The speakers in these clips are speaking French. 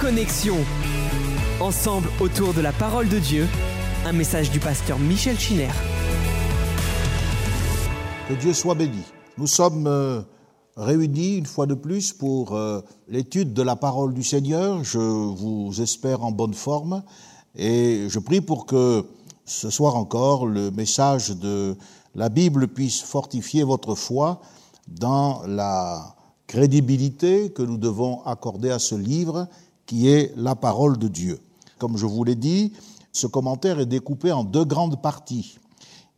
Connexion. Ensemble autour de la parole de Dieu, un message du pasteur Michel Chiner. Que Dieu soit béni. Nous sommes euh, réunis une fois de plus pour euh, l'étude de la parole du Seigneur. Je vous espère en bonne forme et je prie pour que ce soir encore le message de la Bible puisse fortifier votre foi dans la crédibilité que nous devons accorder à ce livre qui est la parole de Dieu. Comme je vous l'ai dit, ce commentaire est découpé en deux grandes parties.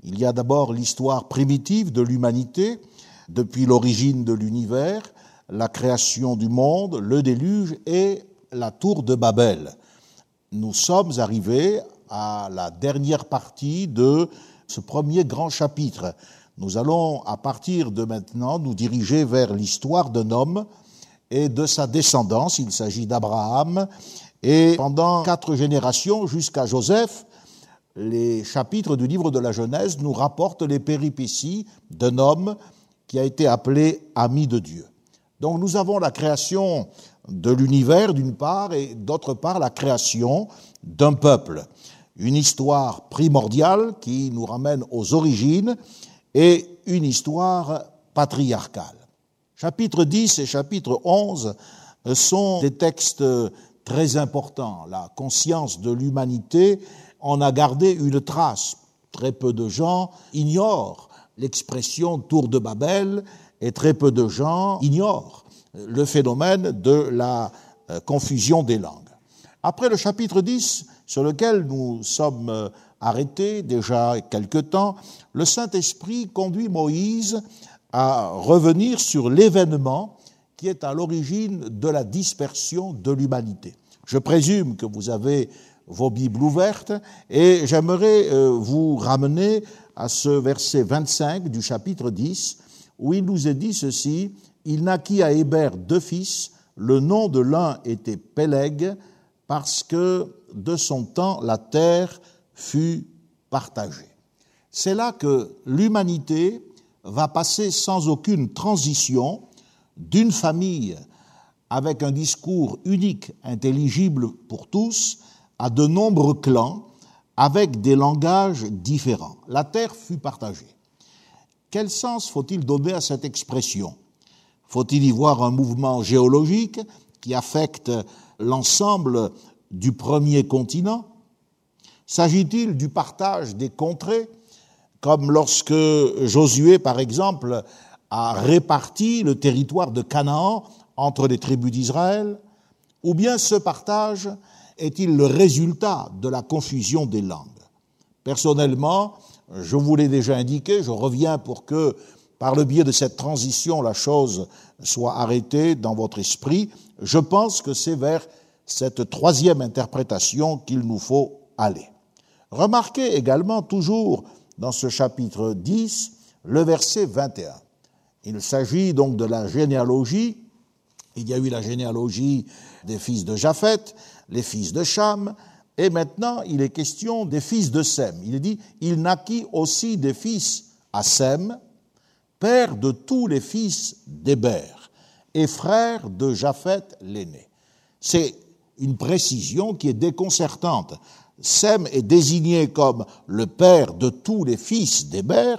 Il y a d'abord l'histoire primitive de l'humanité, depuis l'origine de l'univers, la création du monde, le déluge et la tour de Babel. Nous sommes arrivés à la dernière partie de ce premier grand chapitre. Nous allons, à partir de maintenant, nous diriger vers l'histoire d'un homme et de sa descendance. Il s'agit d'Abraham. Et pendant quatre générations, jusqu'à Joseph, les chapitres du livre de la Genèse nous rapportent les péripéties d'un homme qui a été appelé ami de Dieu. Donc nous avons la création de l'univers d'une part et d'autre part la création d'un peuple. Une histoire primordiale qui nous ramène aux origines et une histoire patriarcale. Chapitre 10 et chapitre 11 sont des textes très importants. La conscience de l'humanité en a gardé une trace. Très peu de gens ignorent l'expression tour de Babel et très peu de gens ignorent le phénomène de la euh, confusion des langues. Après le chapitre 10, sur lequel nous sommes euh, arrêtés déjà quelque temps, le Saint-Esprit conduit Moïse à revenir sur l'événement qui est à l'origine de la dispersion de l'humanité. Je présume que vous avez vos Bibles ouvertes et j'aimerais euh, vous ramener à ce verset 25 du chapitre 10 où il nous est dit ceci, il naquit à Hébert deux fils, le nom de l'un était Péleg parce que de son temps la terre fut partagée. C'est là que l'humanité va passer sans aucune transition d'une famille avec un discours unique, intelligible pour tous, à de nombreux clans avec des langages différents. La terre fut partagée. Quel sens faut-il donner à cette expression? Faut-il y voir un mouvement géologique qui affecte l'ensemble du premier continent? S'agit-il du partage des contrées, comme lorsque Josué, par exemple, a réparti le territoire de Canaan entre les tribus d'Israël Ou bien ce partage est-il le résultat de la confusion des langues? Personnellement, je vous l'ai déjà indiqué, je reviens pour que, par le biais de cette transition, la chose soit arrêtée dans votre esprit. Je pense que c'est vers cette troisième interprétation qu'il nous faut aller. Remarquez également toujours dans ce chapitre 10 le verset 21. Il s'agit donc de la généalogie. Il y a eu la généalogie des fils de Japheth, les fils de Cham, et maintenant il est question des fils de Sem. Il dit, il naquit aussi des fils à Sem, père de tous les fils d'Héber, et frère de Japheth l'aîné. C'est une précision qui est déconcertante. Sem est désigné comme le père de tous les fils d'Héber,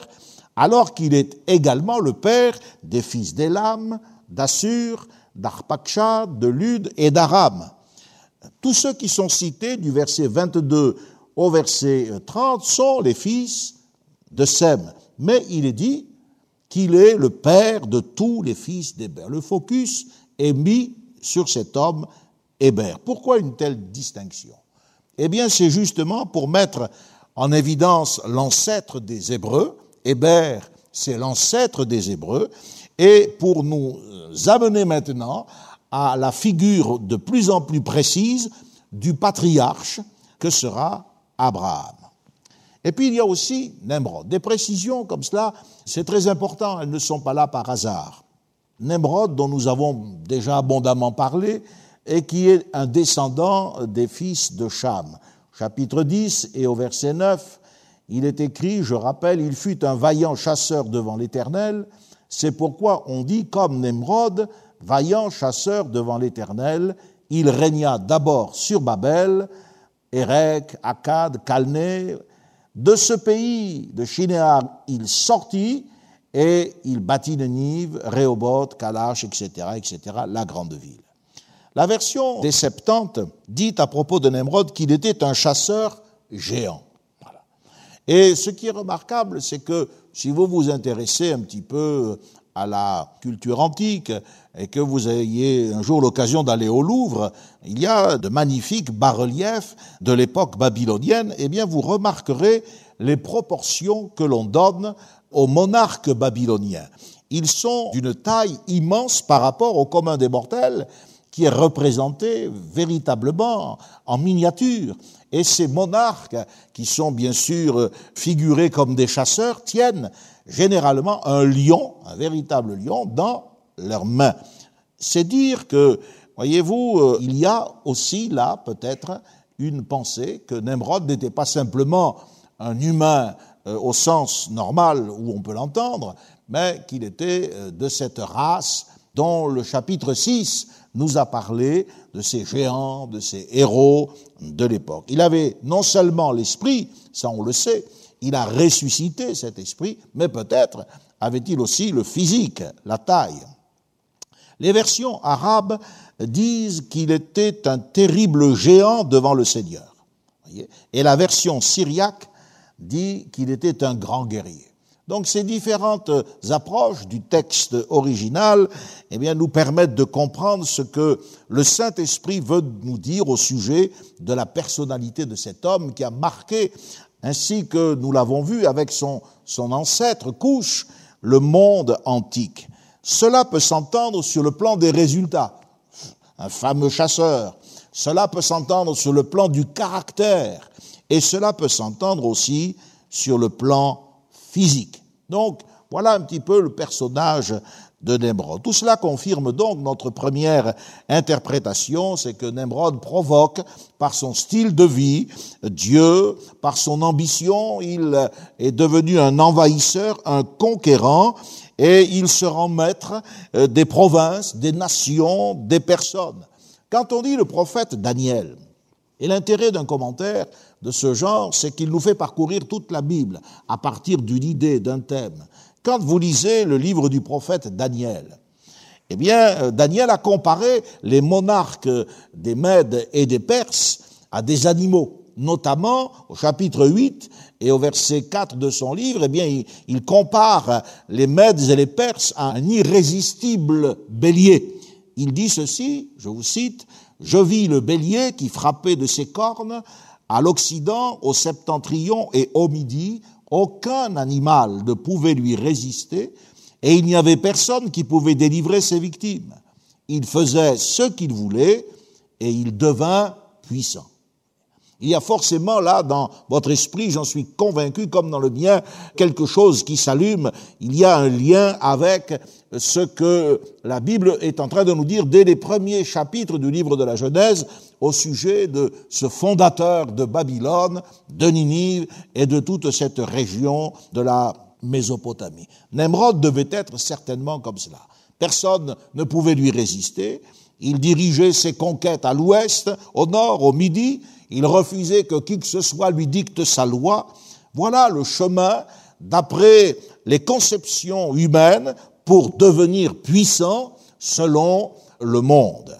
alors qu'il est également le père des fils d'Élam, d'Assur, d'Arpakshad, de Lud et d'Aram. Tous ceux qui sont cités du verset 22 au verset 30 sont les fils de Sem. Mais il est dit qu'il est le père de tous les fils d'Héber. Le focus est mis sur cet homme Héber. Pourquoi une telle distinction? Eh bien, c'est justement pour mettre en évidence l'ancêtre des Hébreux. Héber, c'est l'ancêtre des Hébreux. Et pour nous amener maintenant à la figure de plus en plus précise du patriarche que sera Abraham. Et puis il y a aussi Nemrod. Des précisions comme cela, c'est très important, elles ne sont pas là par hasard. Nemrod, dont nous avons déjà abondamment parlé, et qui est un descendant des fils de Cham. Chapitre 10 et au verset 9, il est écrit, je rappelle, il fut un vaillant chasseur devant l'Éternel, c'est pourquoi on dit, comme Nemrod, vaillant chasseur devant l'Éternel, il régna d'abord sur Babel, Érec, Akkad, Calné. De ce pays de Shinéar, il sortit et il bâtit Ninive, Rehoboth, Kalash, etc., etc., la grande ville. La version des Septante dit à propos de Nemrod qu'il était un chasseur géant. Et ce qui est remarquable, c'est que si vous vous intéressez un petit peu à la culture antique et que vous ayez un jour l'occasion d'aller au Louvre, il y a de magnifiques bas-reliefs de l'époque babylonienne, eh bien vous remarquerez les proportions que l'on donne aux monarques babyloniens. Ils sont d'une taille immense par rapport au commun des mortels qui est représenté véritablement en miniature. Et ces monarques, qui sont bien sûr figurés comme des chasseurs, tiennent généralement un lion, un véritable lion, dans leurs mains. C'est dire que, voyez-vous, euh, il y a aussi là peut-être une pensée que Nemrod n'était pas simplement un humain euh, au sens normal où on peut l'entendre, mais qu'il était euh, de cette race dont le chapitre 6 nous a parlé de ces géants, de ces héros de l'époque. Il avait non seulement l'esprit, ça on le sait, il a ressuscité cet esprit, mais peut-être avait-il aussi le physique, la taille. Les versions arabes disent qu'il était un terrible géant devant le Seigneur. Et la version syriaque dit qu'il était un grand guerrier. Donc ces différentes approches du texte original eh bien, nous permettent de comprendre ce que le Saint-Esprit veut nous dire au sujet de la personnalité de cet homme qui a marqué ainsi que nous l'avons vu avec son, son ancêtre Couche, le monde antique. Cela peut s'entendre sur le plan des résultats. Un fameux chasseur. Cela peut s'entendre sur le plan du caractère. Et cela peut s'entendre aussi sur le plan physique. Donc, voilà un petit peu le personnage de Nemrod. Tout cela confirme donc notre première interprétation, c'est que Nemrod provoque par son style de vie Dieu, par son ambition, il est devenu un envahisseur, un conquérant, et il se rend maître euh, des provinces, des nations, des personnes. Quand on dit le prophète Daniel, et l'intérêt d'un commentaire de ce genre, c'est qu'il nous fait parcourir toute la Bible à partir d'une idée, d'un thème. Quand vous lisez le livre du prophète Daniel, eh bien, euh, Daniel a comparé les monarques des Mèdes et des Perses à des animaux, notamment au chapitre 8 et au verset 4 de son livre, eh bien, il, compare les Mèdes et les Perses à un irrésistible bélier. Il dit ceci, je vous cite, Je vis le bélier qui frappait de ses cornes à l'Occident, au septentrion et au Midi, aucun animal ne pouvait lui résister et il n'y avait personne qui pouvait délivrer ses victimes. Il faisait ce qu'il voulait et il devint puissant. Il y a forcément là dans votre esprit, j'en suis convaincu, comme dans le mien, quelque chose qui s'allume. Il y a un lien avec ce que la Bible est en train de nous dire dès les premiers chapitres du livre de la Genèse au sujet de ce fondateur de Babylone, de Ninive et de toute cette région de la Mésopotamie. Nemrod devait être certainement comme cela. Personne ne pouvait lui résister. Il dirigeait ses conquêtes à l'ouest, au nord, au midi, il refusait que qui que ce soit lui dicte sa loi. Voilà le chemin d'après les conceptions humaines pour devenir puissant selon le monde.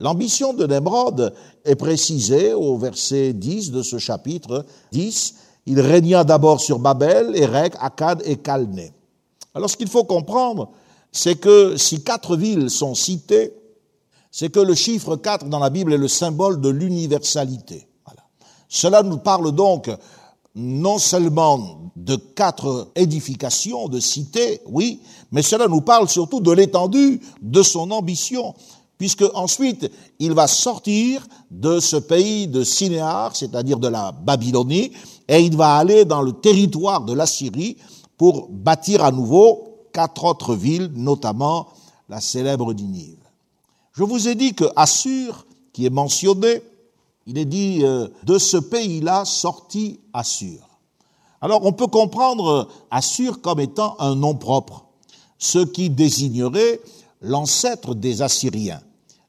L'ambition de Nemrod est précisée au verset 10 de ce chapitre 10. Il régna d'abord sur Babel, Érec, Akkad et Calné. Alors ce qu'il faut comprendre, c'est que si quatre villes sont citées, c'est que le chiffre 4 dans la Bible est le symbole de l'universalité. Cela nous parle donc non seulement de quatre édifications, de cités, oui, mais cela nous parle surtout de l'étendue de son ambition, puisque ensuite il va sortir de ce pays de Sinéar, c'est-à-dire de la Babylonie, et il va aller dans le territoire de la Syrie pour bâtir à nouveau quatre autres villes, notamment la célèbre Ninive. Je vous ai dit que Assur, qui est mentionné, il est dit euh, de ce pays-là sorti Assur. Alors on peut comprendre Assur comme étant un nom propre, ce qui désignerait l'ancêtre des Assyriens.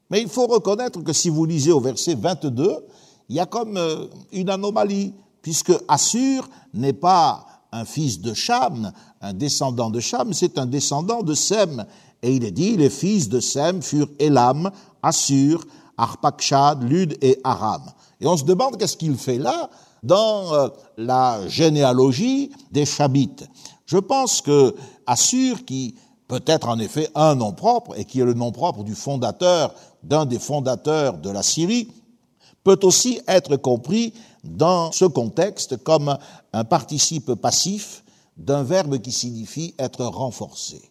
Mais il faut reconnaître que si vous lisez au verset 22, il y a comme euh, une anomalie, puisque Assur n'est pas un fils de Cham, un descendant de Cham, c'est un descendant de Sem. Et il est dit, les fils de Sem furent Elam, Assur, Arpakshad, Lud et Aram. Et on se demande qu'est-ce qu'il fait là dans euh, la généalogie des Chabites. Je pense que Assur, qui peut être en effet un nom propre et qui est le nom propre du fondateur, d'un des fondateurs de la Syrie, peut aussi être compris dans ce contexte comme un participe passif d'un verbe qui signifie être renforcé,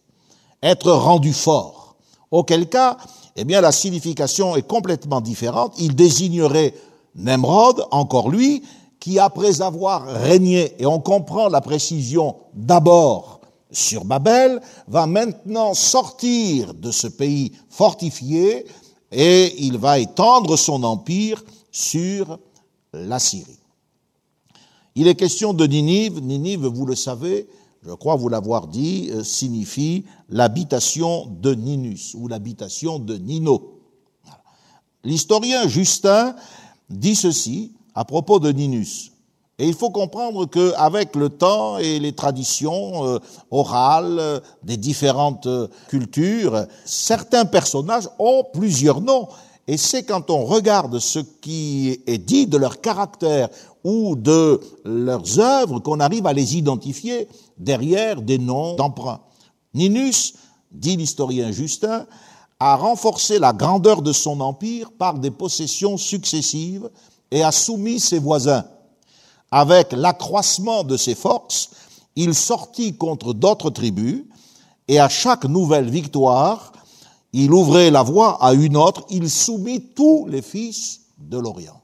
être rendu fort. Auquel cas, eh bien, la signification est complètement différente. Il désignerait Nemrod, encore lui, qui après avoir régné, et on comprend la précision d'abord sur Babel, va maintenant sortir de ce pays fortifié et il va étendre son empire sur la Syrie. Il est question de Ninive. Ninive, vous le savez, je crois vous l'avoir dit, euh, signifie l'habitation de Ninus ou l'habitation de Nino. L'historien Justin dit ceci à propos de Ninus. Et il faut comprendre qu'avec le temps et les traditions euh, orales euh, des différentes cultures, certains personnages ont plusieurs noms. Et c'est quand on regarde ce qui est dit de leur caractère ou de leurs œuvres qu'on arrive à les identifier derrière des noms d'emprunt. Ninus, dit l'historien Justin, a renforcé la grandeur de son empire par des possessions successives et a soumis ses voisins. Avec l'accroissement de ses forces, il sortit contre d'autres tribus et à chaque nouvelle victoire, il ouvrait la voie à une autre, il soumit tous les fils de l'Orient.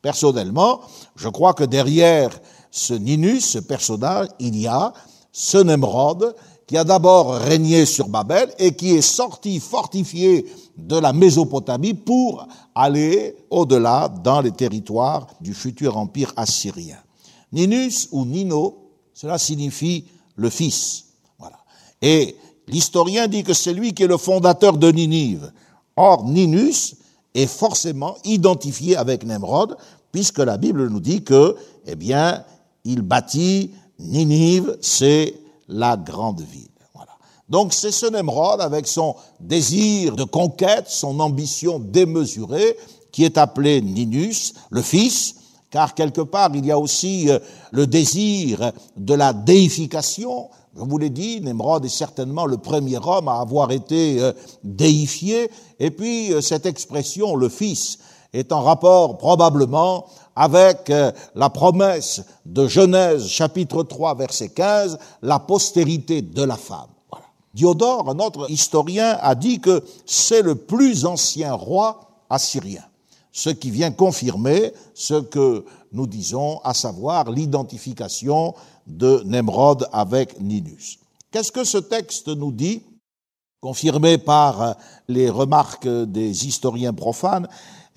Personnellement, je crois que derrière ce Ninus, ce personnage, il y a ce Nemrod qui a d'abord régné sur Babel et qui est sorti fortifié de la Mésopotamie pour aller au-delà dans les territoires du futur empire assyrien. Ninus ou Nino, cela signifie le fils. Voilà. Et L'historien dit que c'est lui qui est le fondateur de Ninive. Or, Ninus est forcément identifié avec Nemrod, puisque la Bible nous dit que, eh bien, il bâtit Ninive, c'est la grande ville. Voilà. Donc c'est ce Nemrod avec son désir de conquête, son ambition démesurée, qui est appelé Ninus, le fils, car quelque part il y a aussi euh, le désir de la déification, je vous l'ai dit, Nemrod est certainement le premier homme à avoir été euh, déifié, et puis euh, cette expression, le Fils, est en rapport probablement avec euh, la promesse de Genèse chapitre 3 verset 15, la postérité de la femme. Diodore, un autre historien, a dit que c'est le plus ancien roi assyrien, ce qui vient confirmer ce que nous disons, à savoir l'identification de Nemrod avec Ninus. Qu'est-ce que ce texte nous dit confirmé par les remarques des historiens profanes,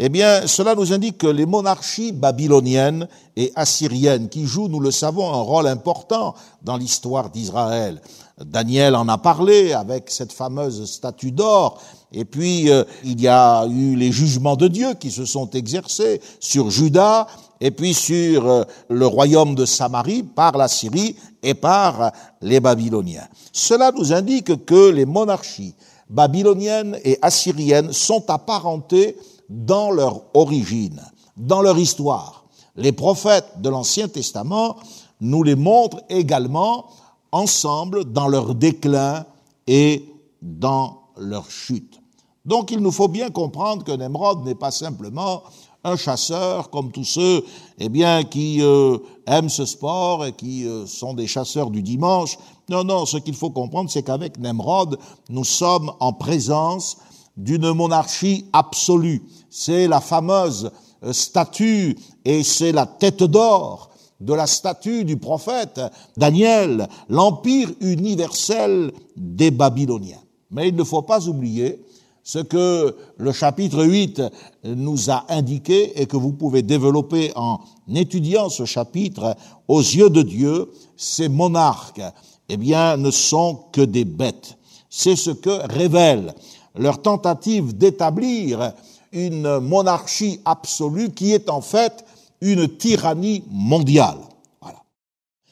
eh bien, cela nous indique que les monarchies babyloniennes et assyriennes, qui jouent, nous le savons, un rôle important dans l'histoire d'Israël, Daniel en a parlé avec cette fameuse statue d'or, et puis euh, il y a eu les jugements de Dieu qui se sont exercés sur Juda et puis sur euh, le royaume de Samarie par la Syrie et par les Babyloniens. Cela nous indique que les monarchies babyloniennes et assyriennes sont apparentées dans leur origine, dans leur histoire. Les prophètes de l'Ancien Testament nous les montrent également ensemble dans leur déclin et dans leur chute. Donc il nous faut bien comprendre que Nemrod n'est pas simplement un chasseur comme tous ceux eh bien, qui euh, aiment ce sport et qui euh, sont des chasseurs du dimanche. Non, non, ce qu'il faut comprendre, c'est qu'avec Nemrod, nous sommes en présence d'une monarchie absolue. C'est la fameuse euh, statue et c'est la tête d'or de la statue du prophète Daniel, l'empire universel des Babyloniens. Mais il ne faut pas oublier ce que le chapitre 8 nous a indiqué et que vous pouvez développer en étudiant ce chapitre, aux yeux de Dieu, ces monarques, eh bien, ne sont que des bêtes. C'est ce que révèle leur tentative d'établir une monarchie absolue qui est en fait une tyrannie mondiale. Voilà.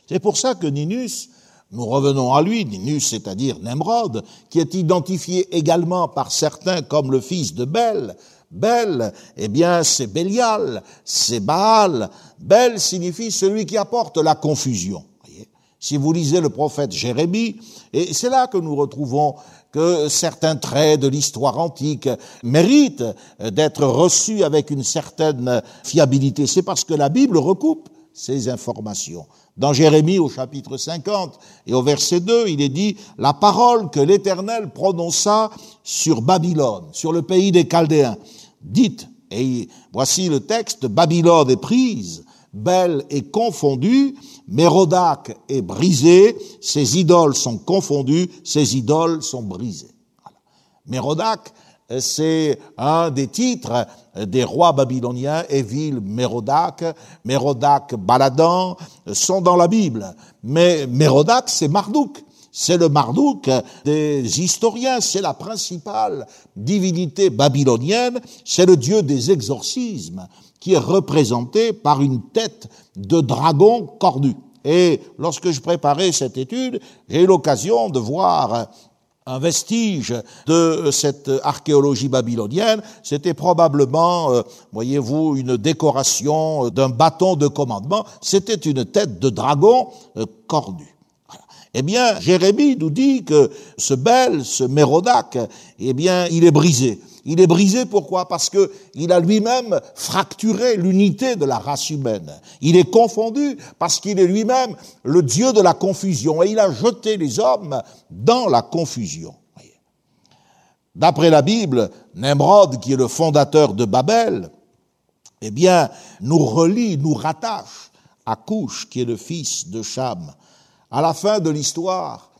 C'est pour ça que Ninus, nous revenons à lui, Ninus c'est-à-dire Nemrod, qui est identifié également par certains comme le fils de Bel. Bel, eh bien, c'est Bélial, c'est Baal. Bel signifie celui qui apporte la confusion. Si vous lisez le prophète Jérémie, et c'est là que nous retrouvons que certains traits de l'histoire antique méritent d'être reçus avec une certaine fiabilité. C'est parce que la Bible recoupe ces informations. Dans Jérémie au chapitre 50 et au verset 2, il est dit, la parole que l'Éternel prononça sur Babylone, sur le pays des Chaldéens. Dites, et voici le texte, Babylone est prise, Belle est confondue, Mérodac est brisé, ses idoles sont confondues, ses idoles sont brisées. Mérodac, c'est un des titres des rois babyloniens, Évil, Mérodac, Mérodac, Baladan, sont dans la Bible. Mais Mérodac, c'est Marduk. C'est le Marduk des historiens, c'est la principale divinité babylonienne, c'est le dieu des exorcismes qui est représenté par une tête de dragon cornu. Et lorsque je préparais cette étude, j'ai eu l'occasion de voir un vestige de cette archéologie babylonienne. C'était probablement, euh, voyez-vous, une décoration d'un bâton de commandement. C'était une tête de dragon euh, cornu. Eh bien, Jérémie nous dit que ce bel, ce Mérodac, eh bien, il est brisé. Il est brisé pourquoi? Parce que il a lui-même fracturé l'unité de la race humaine. Il est confondu parce qu'il est lui-même le Dieu de la confusion et il a jeté les hommes dans la confusion. D'après la Bible, Nemrod, qui est le fondateur de Babel, eh bien, nous relie, nous rattache à Couche, qui est le fils de Cham. À la fin de l'histoire,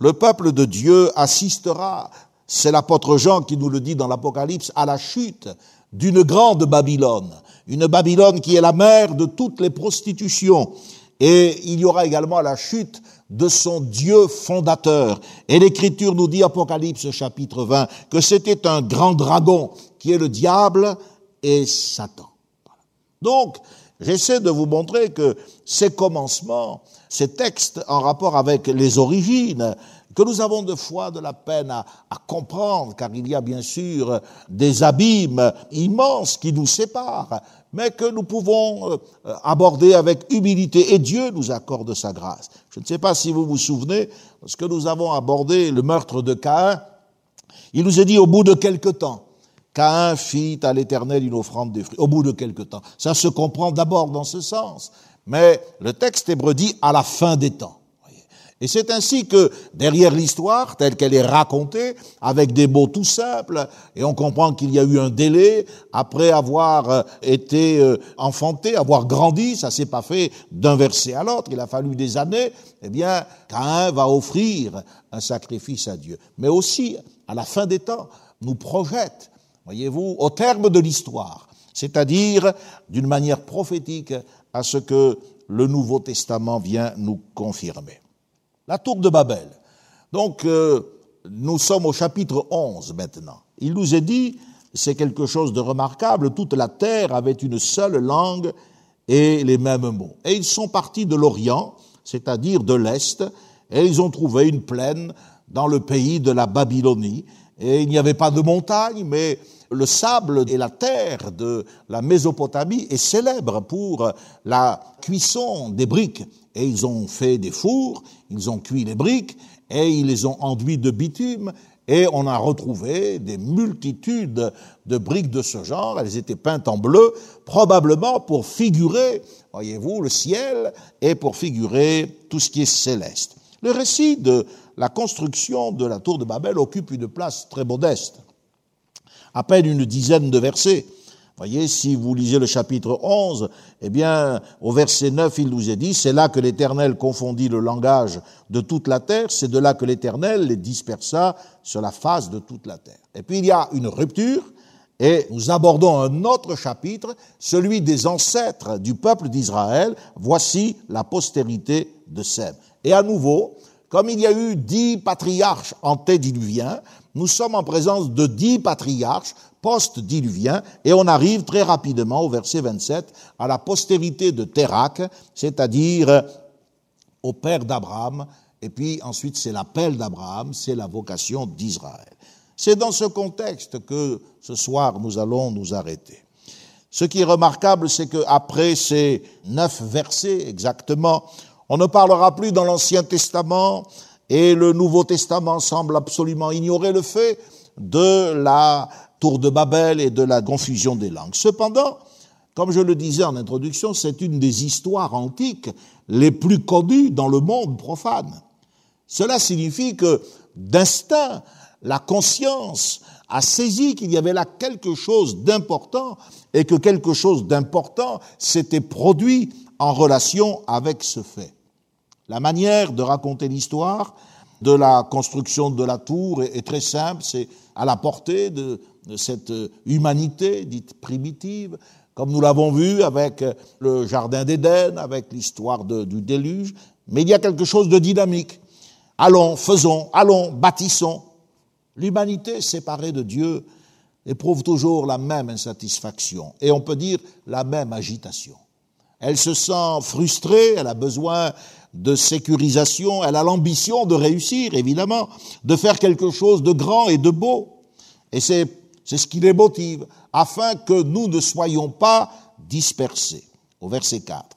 le peuple de Dieu assistera c'est l'apôtre Jean qui nous le dit dans l'Apocalypse, à la chute d'une grande Babylone, une Babylone qui est la mère de toutes les prostitutions. Et il y aura également la chute de son Dieu fondateur. Et l'Écriture nous dit, Apocalypse chapitre 20, que c'était un grand dragon qui est le diable et Satan. Donc, j'essaie de vous montrer que ces commencements, ces textes en rapport avec les origines, que nous avons de fois de la peine à, comprendre, car il y a bien sûr des abîmes immenses qui nous séparent, mais que nous pouvons euh, aborder avec humilité, et Dieu nous accorde sa grâce. Je ne sais pas si vous vous souvenez, lorsque nous avons abordé le meurtre de Caïn, il nous est dit au bout de quelque temps, Caïn fit à l'Éternel une offrande des fruits. Au bout de quelque temps. Ça se comprend d'abord dans ce sens. Mais le texte hébreu dit à la fin des temps. Et c'est ainsi que derrière l'histoire, telle qu'elle est racontée, avec des mots tout simples, et on comprend qu'il y a eu un délai, après avoir euh, été euh, enfanté, avoir grandi, ça s'est pas fait d'un verset à l'autre, il a fallu des années, eh bien, Caïn va offrir un sacrifice à Dieu. Mais aussi, à la fin des temps, nous projette, voyez-vous, au terme de l'histoire, c'est-à-dire d'une manière prophétique à ce que le Nouveau Testament vient nous confirmer. La tour de Babel. Donc, euh, nous sommes au chapitre 11 maintenant. Il nous est dit, c'est quelque chose de remarquable, toute la terre avait une seule langue et les mêmes mots. Et ils sont partis de l'Orient, c'est-à-dire de l'Est, et ils ont trouvé une plaine dans le pays de la Babylonie. Et il n'y avait pas de montagne, mais le sable et la terre de la Mésopotamie est célèbre pour la cuisson des briques et ils ont fait des fours, ils ont cuit les briques et ils les ont enduits de bitume et on a retrouvé des multitudes de briques de ce genre, elles étaient peintes en bleu, probablement pour figurer, voyez-vous, le ciel et pour figurer tout ce qui est céleste. Le récit de la construction de la tour de Babel occupe une place très modeste, à peine une dizaine de versets. Voyez, si vous lisez le chapitre 11, eh bien, au verset 9, il nous est dit, c'est là que l'Éternel confondit le langage de toute la terre, c'est de là que l'Éternel les dispersa sur la face de toute la terre. Et puis il y a une rupture, et nous abordons un autre chapitre, celui des ancêtres du peuple d'Israël. Voici la postérité de Sem. Et à nouveau, comme il y a eu dix patriarches antédiluviens, nous sommes en présence de dix patriarches post-diluviens et on arrive très rapidement au verset 27 à la postérité de Térac, c'est-à-dire au père d'Abraham, et puis ensuite c'est l'appel d'Abraham, c'est la vocation d'Israël. C'est dans ce contexte que ce soir nous allons nous arrêter. Ce qui est remarquable, c'est qu'après ces neuf versets exactement, on ne parlera plus dans l'Ancien Testament et le Nouveau Testament semble absolument ignorer le fait de la tour de Babel et de la confusion des langues. Cependant, comme je le disais en introduction, c'est une des histoires antiques les plus connues dans le monde profane. Cela signifie que d'instinct, la conscience a saisi qu'il y avait là quelque chose d'important et que quelque chose d'important s'était produit en relation avec ce fait. La manière de raconter l'histoire de la construction de la tour est, très simple, c'est à la portée de, cette humanité dite primitive, comme nous l'avons vu avec le Jardin d'Éden, avec l'histoire du déluge, mais il y a quelque chose de dynamique. Allons, faisons, allons, bâtissons. L'humanité séparée de Dieu éprouve toujours la même insatisfaction et on peut dire la même agitation. Elle se sent frustrée, elle a besoin de sécurisation, elle a l'ambition de réussir, évidemment, de faire quelque chose de grand et de beau. Et c'est, c'est ce qui les motive, afin que nous ne soyons pas dispersés. Au verset 4.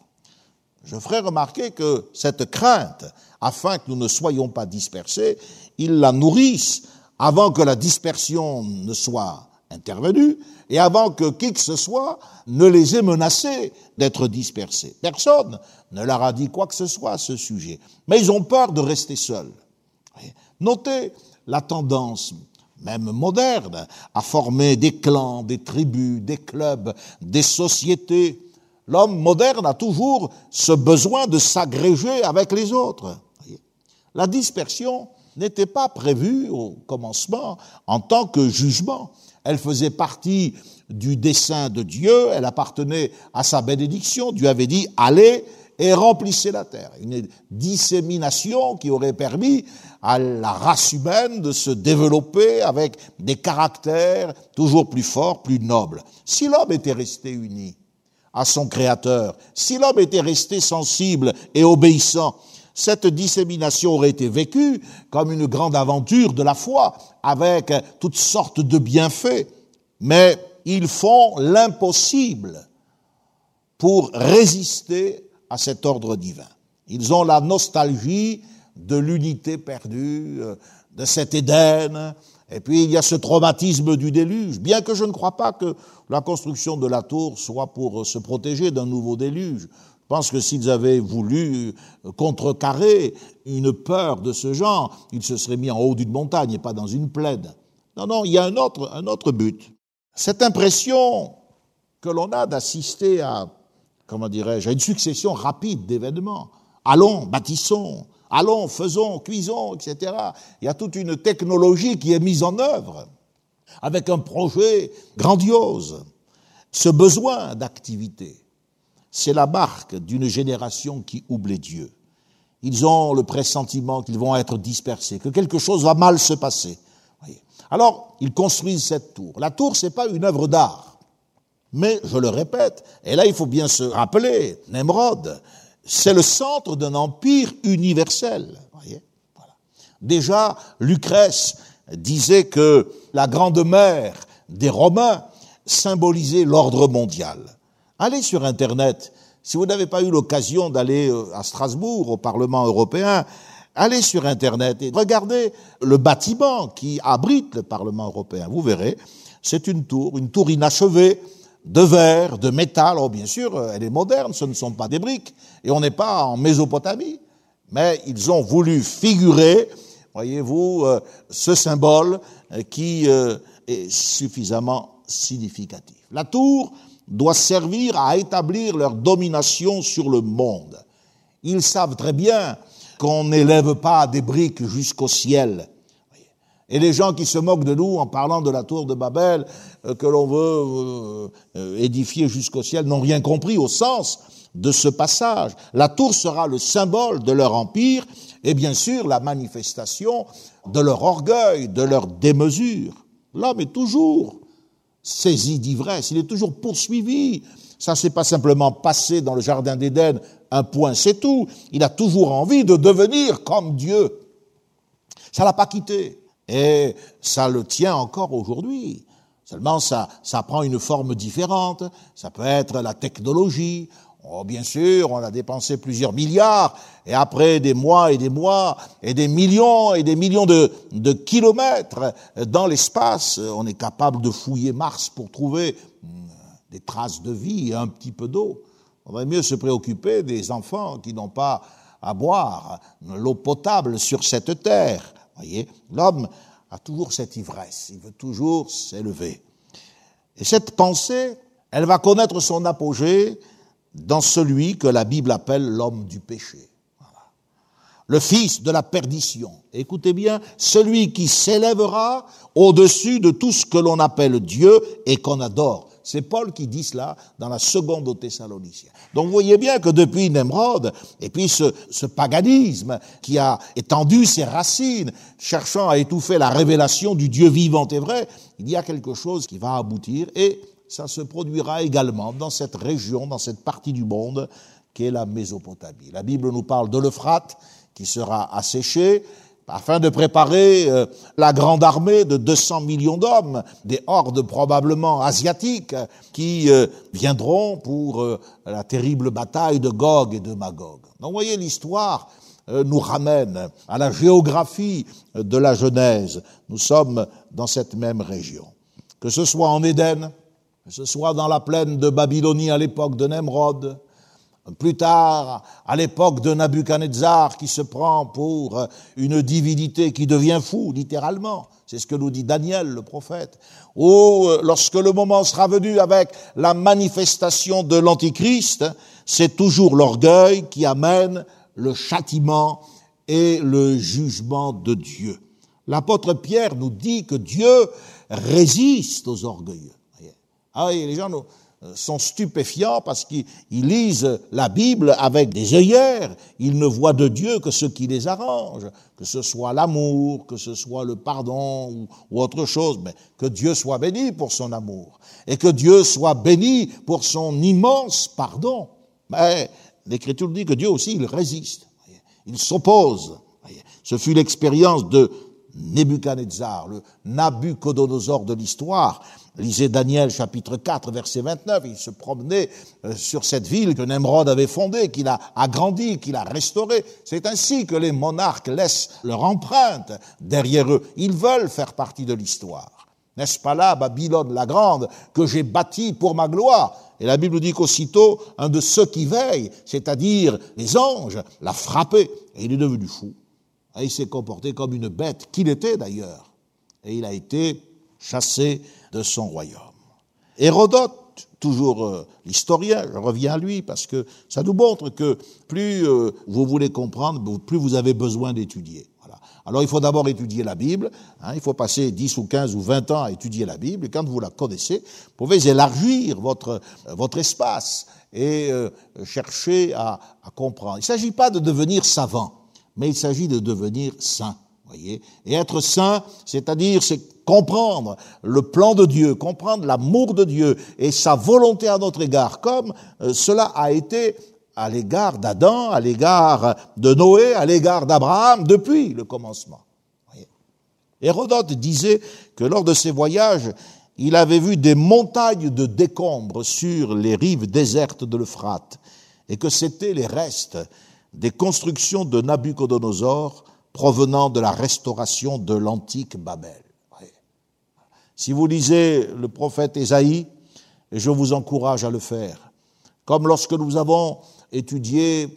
Je ferai remarquer que cette crainte, afin que nous ne soyons pas dispersés, ils la nourrissent avant que la dispersion ne soit intervenue et avant que qui que ce soit ne les ait menacés d'être dispersés. Personne ne leur a dit quoi que ce soit à ce sujet. Mais ils ont peur de rester seuls. Notez la tendance, même moderne, à former des clans, des tribus, des clubs, des sociétés. L'homme moderne a toujours ce besoin de s'agréger avec les autres. La dispersion n'était pas prévue au commencement en tant que jugement. Elle faisait partie du dessein de Dieu, elle appartenait à sa bénédiction. Dieu avait dit, allez et remplissez la terre. Une dissémination qui aurait permis à la race humaine de se développer avec des caractères toujours plus forts, plus nobles. Si l'homme était resté uni à son Créateur, si l'homme était resté sensible et obéissant, cette dissémination aurait été vécue comme une grande aventure de la foi, avec toutes sortes de bienfaits. Mais ils font l'impossible pour résister à cet ordre divin. Ils ont la nostalgie de l'unité perdue, euh, de cet Éden, et puis il y a ce traumatisme du déluge, bien que je ne crois pas que la construction de la tour soit pour se protéger d'un nouveau déluge. Je pense que s'ils avaient voulu euh, contrecarrer une peur de ce genre, ils se seraient mis en haut d'une montagne et pas dans une plaine. Non, non, il y a un autre, un autre but. Cette impression que l'on a d'assister à comment dirais-je, à une succession rapide d'événements. Allons, bâtissons, allons, faisons, cuisons, etc. Il y a toute une technologie qui est mise en œuvre avec un projet grandiose. Ce besoin d'activité, c'est la marque d'une génération qui oublie Dieu. Ils ont le pressentiment qu'ils vont être dispersés, que quelque chose va mal se passer. Alors, ils construisent cette tour. La tour, c'est pas une œuvre d'art. Mais, je le répète, et là il faut bien se rappeler, Nemrod, c'est le centre d'un empire universel. Voyez voilà. Déjà, Lucrèce disait que la grande mère des Romains symbolisait l'ordre mondial. Allez sur Internet, si vous n'avez pas eu l'occasion d'aller euh, à Strasbourg, au Parlement européen, allez sur Internet et regardez le bâtiment qui abrite le Parlement européen. Vous verrez, c'est une tour, une tour inachevée, de verre, de métal. Oh, bien sûr, elle est moderne, ce ne sont pas des briques. Et on n'est pas en Mésopotamie. Mais ils ont voulu figurer, voyez-vous, euh, ce symbole euh, qui euh, est suffisamment significatif. La tour doit servir à établir leur domination sur le monde. Ils savent très bien qu'on n'élève pas des briques jusqu'au ciel. Et les gens qui se moquent de nous en parlant de la tour de Babel euh, que l'on veut euh, euh, édifier jusqu'au ciel n'ont rien compris au sens de ce passage. La tour sera le symbole de leur empire et bien sûr la manifestation de leur orgueil, de leur démesure. L'homme est toujours saisi d'ivresse, il est toujours poursuivi. Ça, c'est pas simplement passé dans le jardin d'Éden, un point, c'est tout. Il a toujours envie de devenir comme Dieu. Ça l'a pas quitté. Et ça le tient encore aujourd'hui. Seulement, ça, prend une forme différente. Ça peut être la technologie. Oh, bien sûr, on a dépensé plusieurs milliards, et après des mois et des mois, et des millions et des millions de, kilomètres dans l'espace, on est capable de fouiller Mars pour trouver hmm, des traces de vie et un petit peu d'eau. On vaudrait mieux se préoccuper des enfants qui n'ont pas à boire l'eau potable sur cette terre. Voyez, l'homme a toujours cette ivresse, il veut toujours s'élever. Et cette pensée, elle va connaître son apogée dans celui que la Bible appelle l'homme du péché. Le fils de la perdition. Écoutez bien, celui qui s'élèvera au-dessus de tout ce que l'on appelle Dieu et qu'on adore. C'est Paul qui dit cela dans la seconde aux Thessaloniciens. Donc vous voyez bien que depuis Nemrod, et puis ce, ce, paganisme qui a étendu ses racines, cherchant à étouffer la révélation du Dieu vivant et vrai, il y a quelque chose qui va aboutir et ça se produira également dans cette région, dans cette partie du monde qui est la Mésopotamie. La Bible nous parle de l'Euphrate qui sera asséché afin de préparer euh, la grande armée de 200 millions d'hommes, des hordes probablement asiatiques qui euh, viendront pour euh, la terrible bataille de Gog et de Magog. Donc vous voyez, l'histoire nous ramène à la géographie de la Genèse. Nous sommes dans cette même région. Que ce soit en Éden, que ce soit dans la plaine de Babylonie à l'époque de Nemrod, plus tard, à l'époque de Nabuchodonosor, qui se prend pour une divinité qui devient fou, littéralement. C'est ce que nous dit Daniel, le prophète. Ou lorsque le moment sera venu avec la manifestation de l'Antichrist, c'est toujours l'orgueil qui amène le châtiment et le jugement de Dieu. L'apôtre Pierre nous dit que Dieu résiste aux orgueilleux. Ah oui, les gens euh, sont stupéfiants parce qu'ils lisent la Bible avec des œillères. Ils ne voient de Dieu que ce qui les arrange, que ce soit l'amour, que ce soit le pardon ou, ou, autre chose. Mais que Dieu soit béni pour son amour et que Dieu soit béni pour son immense pardon. Mais l'Écriture dit que Dieu aussi, il résiste. Il s'oppose. Ce fut l'expérience de Nebuchadnezzar, le Nabucodonosor de l'histoire. Lisez Daniel chapitre 4 verset 29, il se promenait euh, sur cette ville que Nemrod avait fondée, qu'il a agrandie, qu'il a restaurée. C'est ainsi que les monarques laissent leur empreinte derrière eux. Ils veulent faire partie de l'histoire. N'est-ce pas là, Babylone la grande, que j'ai bâtie pour ma gloire? Et la Bible dit qu'aussitôt, un de ceux qui veillent, c'est-à-dire les anges, l'a frappé, et il est devenu fou. Et il s'est comporté comme une bête, qu'il était d'ailleurs. Et il a été chassé de son royaume. Hérodote, toujours euh, l'historien, je reviens à lui parce que ça nous montre que plus euh, vous voulez comprendre, plus vous avez besoin d'étudier. Voilà. Alors il faut d'abord étudier la Bible, hein, il faut passer 10 ou 15 ou 20 ans à étudier la Bible, et quand vous la connaissez, vous pouvez élargir votre, euh, votre espace et chercher à, à comprendre. Il ne s'agit pas de devenir savant, mais il s'agit de devenir saint. Voyez et être saint, c'est-à-dire c'est comprendre le plan de Dieu, comprendre l'amour de Dieu et sa volonté à notre égard, comme euh, cela a été à l'égard d'Adam, à l'égard de Noé, à l'égard d'Abraham depuis le commencement. Hérodote disait que lors de ses voyages, il avait vu des montagnes de décombres sur les rives désertes de l'Euphrate et que c'étaient les restes des constructions de Nabucodonosor provenant de la restauration de l'antique Babel. Si vous lisez le prophète Ésaïe, je vous encourage à le faire, comme lorsque nous avons étudié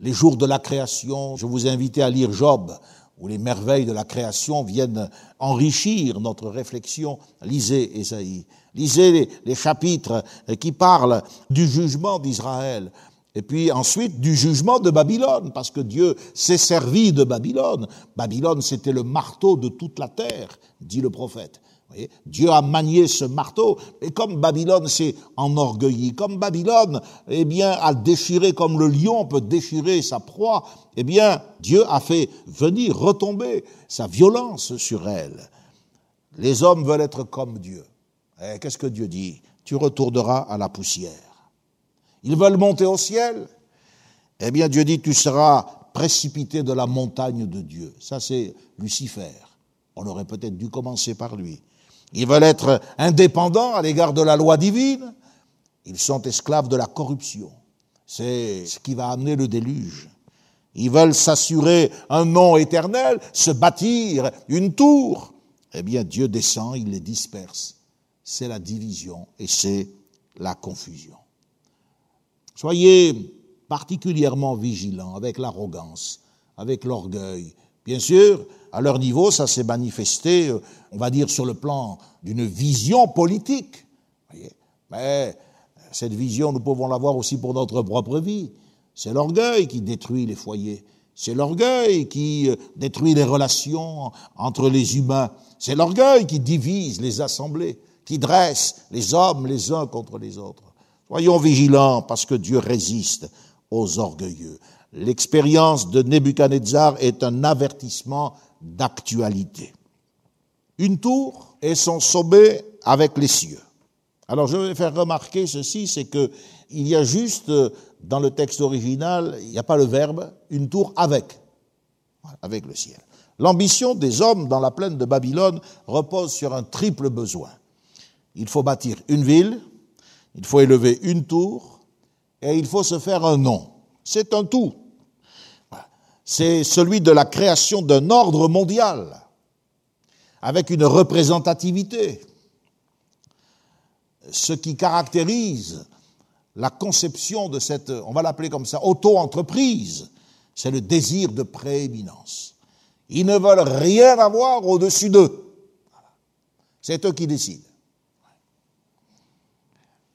les jours de la création, je vous ai à lire Job, où les merveilles de la création viennent enrichir notre réflexion. Lisez Ésaïe, lisez les, les chapitres qui parlent du jugement d'Israël, et puis ensuite du jugement de Babylone, parce que Dieu s'est servi de Babylone. Babylone, c'était le marteau de toute la terre, dit le prophète. Dieu a manié ce marteau, et comme Babylone s'est enorgueilli, comme Babylone, eh bien, a déchiré comme le lion peut déchirer sa proie, eh bien, Dieu a fait venir retomber sa violence sur elle. Les hommes veulent être comme Dieu. Eh, qu'est-ce que Dieu dit? Tu retourneras à la poussière. Ils veulent monter au ciel. Eh bien, Dieu dit, tu seras précipité de la montagne de Dieu. Ça, c'est Lucifer. On aurait peut-être dû commencer par lui. Ils veulent être indépendants à l'égard de la loi divine. Ils sont esclaves de la corruption. C'est ce qui va amener le déluge. Ils veulent s'assurer un nom éternel, se bâtir une tour. Eh bien, Dieu descend, il les disperse. C'est la division et c'est la confusion. Soyez particulièrement vigilants avec l'arrogance, avec l'orgueil. Bien sûr, à leur niveau, ça s'est manifesté, euh, on va dire, sur le plan d'une vision politique. Mais cette vision, nous pouvons l'avoir aussi pour notre propre vie. C'est l'orgueil qui détruit les foyers. C'est l'orgueil qui euh, détruit les relations entre les humains. C'est l'orgueil qui divise les assemblées, qui dresse les hommes les uns contre les autres. Soyons vigilants parce que Dieu résiste aux orgueilleux. L'expérience de Nebuchadnezzar est un avertissement d'actualité. Une tour et son sommet avec les cieux. Alors je vais faire remarquer ceci, c'est que il y a juste dans le texte original, il n'y a pas le verbe une tour avec, avec le ciel. L'ambition des hommes dans la plaine de Babylone repose sur un triple besoin. Il faut bâtir une ville, il faut élever une tour et il faut se faire un nom. C'est un tout c'est celui de la création d'un ordre mondial, avec une représentativité. Ce qui caractérise la conception de cette, on va l'appeler comme ça, auto-entreprise, c'est le désir de prééminence. Ils ne veulent rien avoir au-dessus d'eux. C'est eux qui décident.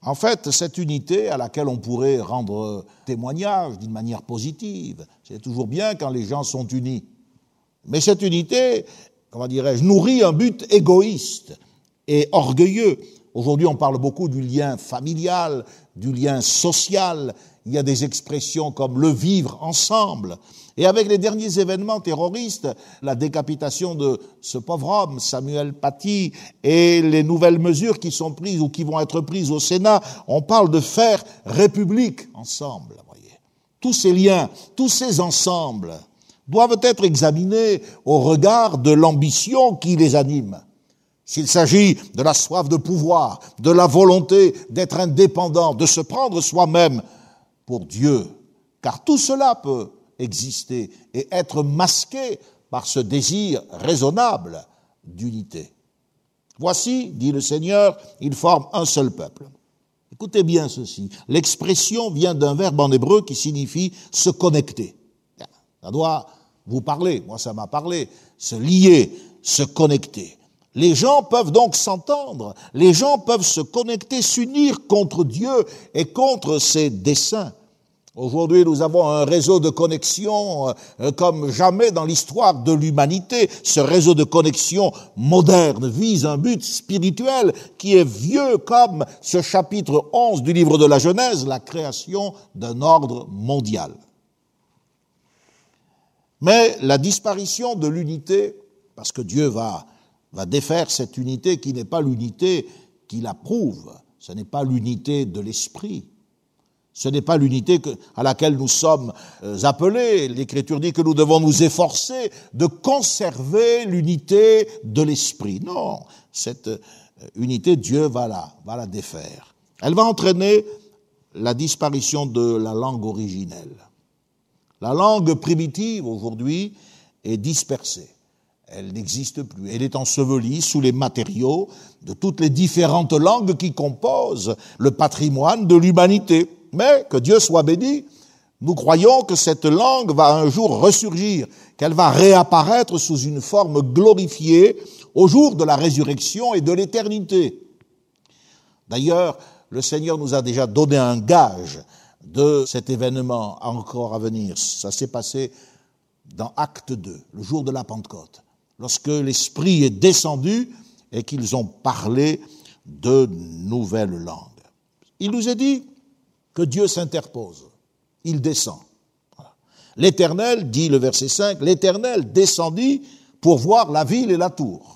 En fait, cette unité à laquelle on pourrait rendre témoignage d'une manière positive, c'est toujours bien quand les gens sont unis. Mais cette unité, comment dirais-je, nourrit un but égoïste et orgueilleux. Aujourd'hui, on parle beaucoup du lien familial, du lien social. Il y a des expressions comme le vivre ensemble. Et avec les derniers événements terroristes, la décapitation de ce pauvre homme, Samuel Paty, et les nouvelles mesures qui sont prises ou qui vont être prises au Sénat, on parle de faire république ensemble. Voyez. Tous ces liens, tous ces ensembles doivent être examinés au regard de l'ambition qui les anime. S'il s'agit de la soif de pouvoir, de la volonté d'être indépendant, de se prendre soi-même pour Dieu, car tout cela peut exister et être masqué par ce désir raisonnable d'unité. Voici, dit le Seigneur, ils forment un seul peuple. Écoutez bien ceci. L'expression vient d'un verbe en hébreu qui signifie se connecter. Ça doit vous parler. Moi, ça m'a parlé. Se lier, se connecter. Les gens peuvent donc s'entendre. Les gens peuvent se connecter, s'unir contre Dieu et contre ses desseins. Aujourd'hui, nous avons un réseau de connexion euh, comme jamais dans l'histoire de l'humanité. Ce réseau de connexion moderne vise un but spirituel qui est vieux comme ce chapitre 11 du livre de la Genèse, la création d'un ordre mondial. Mais la disparition de l'unité, parce que Dieu va, défaire cette unité qui n'est pas l'unité qu'il approuve, ce n'est pas l'unité de l'esprit, ce n'est pas l'unité à laquelle nous sommes euh, appelés. L'Écriture dit que nous devons nous efforcer de conserver l'unité de l'esprit. Non, cette euh, unité, Dieu va la défaire. Elle va entraîner la disparition de la langue originelle. La langue primitive, aujourd'hui, est dispersée. Elle n'existe plus. Elle est ensevelie sous les matériaux de toutes les différentes langues qui composent le patrimoine de l'humanité. Mais que Dieu soit béni, nous croyons que cette langue va un jour ressurgir, qu'elle va réapparaître sous une forme glorifiée au jour de la résurrection et de l'éternité. D'ailleurs, le Seigneur nous a déjà donné un gage de cet événement encore à venir. Ça s'est passé dans Acte 2, le jour de la Pentecôte. Lorsque l'Esprit est descendu, et qu'ils ont parlé de nouvelles langues. Il nous est dit que Dieu s'interpose, il descend. L'Éternel, dit le verset 5, l'Éternel descendit pour voir la ville et la tour.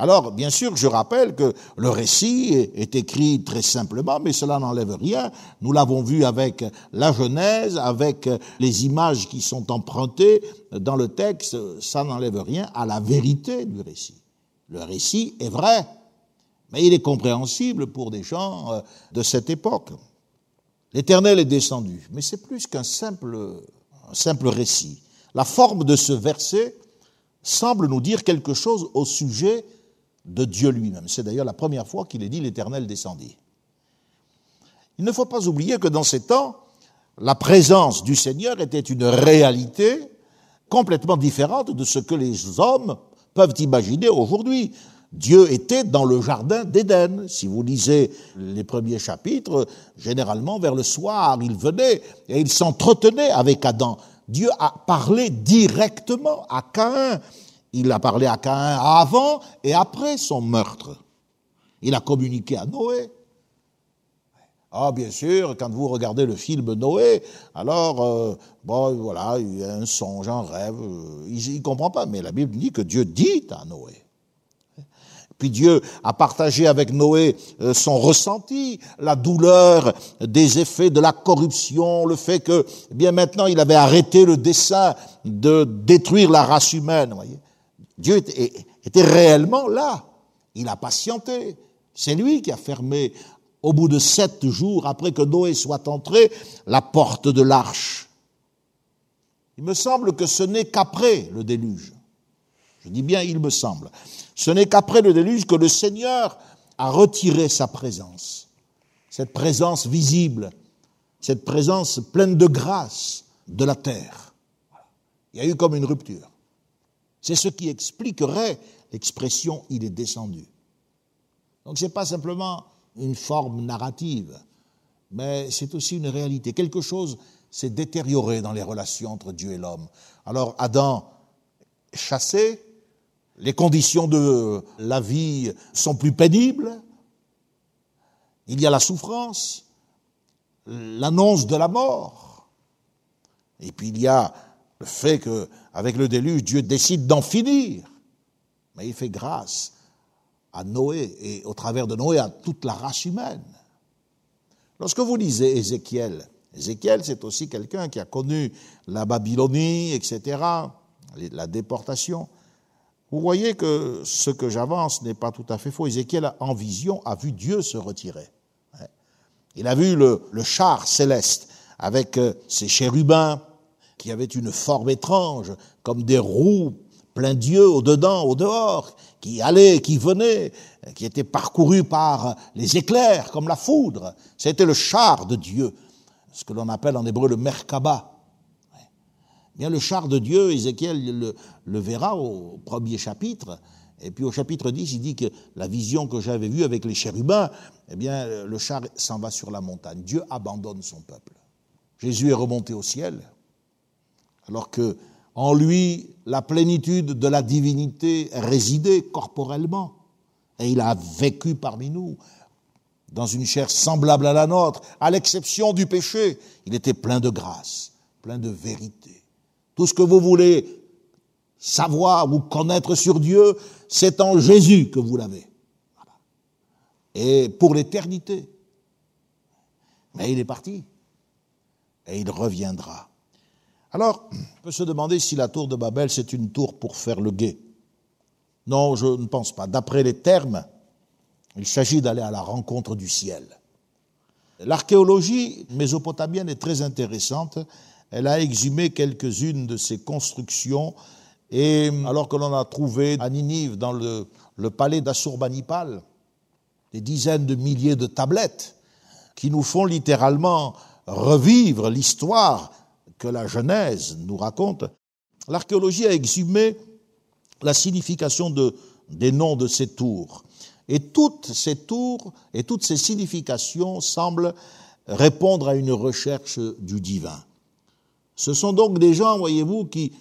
Alors, bien sûr, je rappelle que le récit est écrit très simplement, mais cela n'enlève rien. Nous l'avons vu avec la Genèse, avec les images qui sont empruntées dans le texte, ça n'enlève rien à la vérité du récit. Le récit est vrai, mais il est compréhensible pour des gens euh, de cette époque. L'Éternel est descendu, mais c'est plus qu'un simple, simple récit. La forme de ce verset semble nous dire quelque chose au sujet de Dieu lui-même. C'est d'ailleurs la première fois qu'il est dit l'Éternel descendit. Il ne faut pas oublier que dans ces temps, la présence du Seigneur était une réalité complètement différente de ce que les hommes peuvent imaginer aujourd'hui. Dieu était dans le jardin d'Éden. Si vous lisez les premiers chapitres, généralement vers le soir, il venait et il s'entretenait avec Adam. Dieu a parlé directement à Caïn il a parlé à Caïn avant et après son meurtre. Il a communiqué à Noé. Ah, bien sûr, quand vous regardez le film Noé, alors, euh, bon, voilà, il y a un songe, un rêve, euh, il ne comprend pas, mais la Bible dit que Dieu dit à Noé. Puis Dieu a partagé avec Noé euh, son ressenti, la douleur des effets de la corruption, le fait que, eh bien maintenant, il avait arrêté le dessein de détruire la race humaine. Dieu était réellement là. Il a patienté. C'est lui qui a fermé, au bout de sept jours, après que Noé soit entré, la porte de l'arche. Il me semble que ce n'est qu'après le déluge. Je dis bien, il me semble. Ce n'est qu'après le déluge que le Seigneur a retiré sa présence. Cette présence visible, cette présence pleine de grâce de la terre. Il y a eu comme une rupture. C'est ce qui expliquerait l'expression il est descendu. Donc ce n'est pas simplement une forme narrative, mais c'est aussi une réalité. Quelque chose s'est détérioré dans les relations entre Dieu et l'homme. Alors Adam chassé, les conditions de la vie sont plus pénibles, il y a la souffrance, l'annonce de la mort, et puis il y a le fait qu'avec le déluge, Dieu décide d'en finir. Mais il fait grâce à Noé et au travers de Noé à toute la race humaine. Lorsque vous lisez Ézéchiel, Ézéchiel c'est aussi quelqu'un qui a connu la Babylonie, etc., la déportation. Vous voyez que ce que j'avance n'est pas tout à fait faux. Ézéchiel, en vision, a vu Dieu se retirer. Il a vu le, le char céleste avec euh, ses chérubins, qui avaient une forme étrange, comme des roues plein d'yeux au-dedans, au-dehors, qui allaient, qui venaient, qui étaient parcourus par les éclairs, comme la foudre. C'était le char de Dieu, ce que l'on appelle en hébreu le Merkaba. Bien, le char de Dieu, Ézéchiel le, le verra au premier chapitre, et puis au chapitre 10, il dit que la vision que j'avais vue avec les chérubins, eh bien, le char s'en va sur la montagne. Dieu abandonne son peuple. Jésus est remonté au ciel, alors que en lui la plénitude de la divinité résidait corporellement, et il a vécu parmi nous dans une chair semblable à la nôtre, à l'exception du péché. Il était plein de grâce, plein de vérité. Tout ce que vous voulez savoir ou connaître sur Dieu, c'est en Jésus que vous l'avez. Et pour l'éternité. Mais il est parti. Et il reviendra. Alors, on peut se demander si la tour de Babel, c'est une tour pour faire le guet. Non, je ne pense pas. D'après les termes, il s'agit d'aller à la rencontre du ciel. L'archéologie mésopotamienne est très intéressante. Elle a exhumé quelques-unes de ces constructions et alors que l'on a trouvé à Ninive, dans le, le palais d'Assurbanipal, des dizaines de milliers de tablettes qui nous font littéralement revivre l'histoire que la Genèse nous raconte, l'archéologie a exhumé la signification de, des noms de ces tours. Et toutes ces tours et toutes ces significations semblent répondre à une recherche du divin. Ce sont donc des gens, voyez-vous, qui,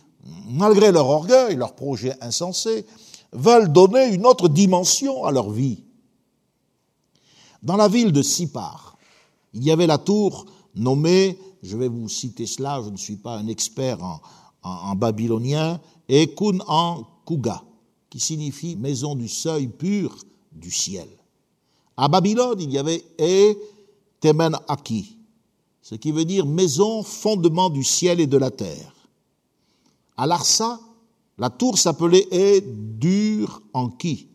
malgré leur orgueil, leur projet insensé, veulent donner une autre dimension à leur vie. Dans la ville de Sipar, il y avait la tour nommée, je vais vous citer cela, je ne suis pas un expert en, babylonien, Ekun en Kuga, qui signifie maison du seuil pur du ciel. À Babylone, il y avait E Temen Aki, ce qui veut dire maison fondement du ciel et de la terre. À Larsa, la tour s'appelait E Dur Anki,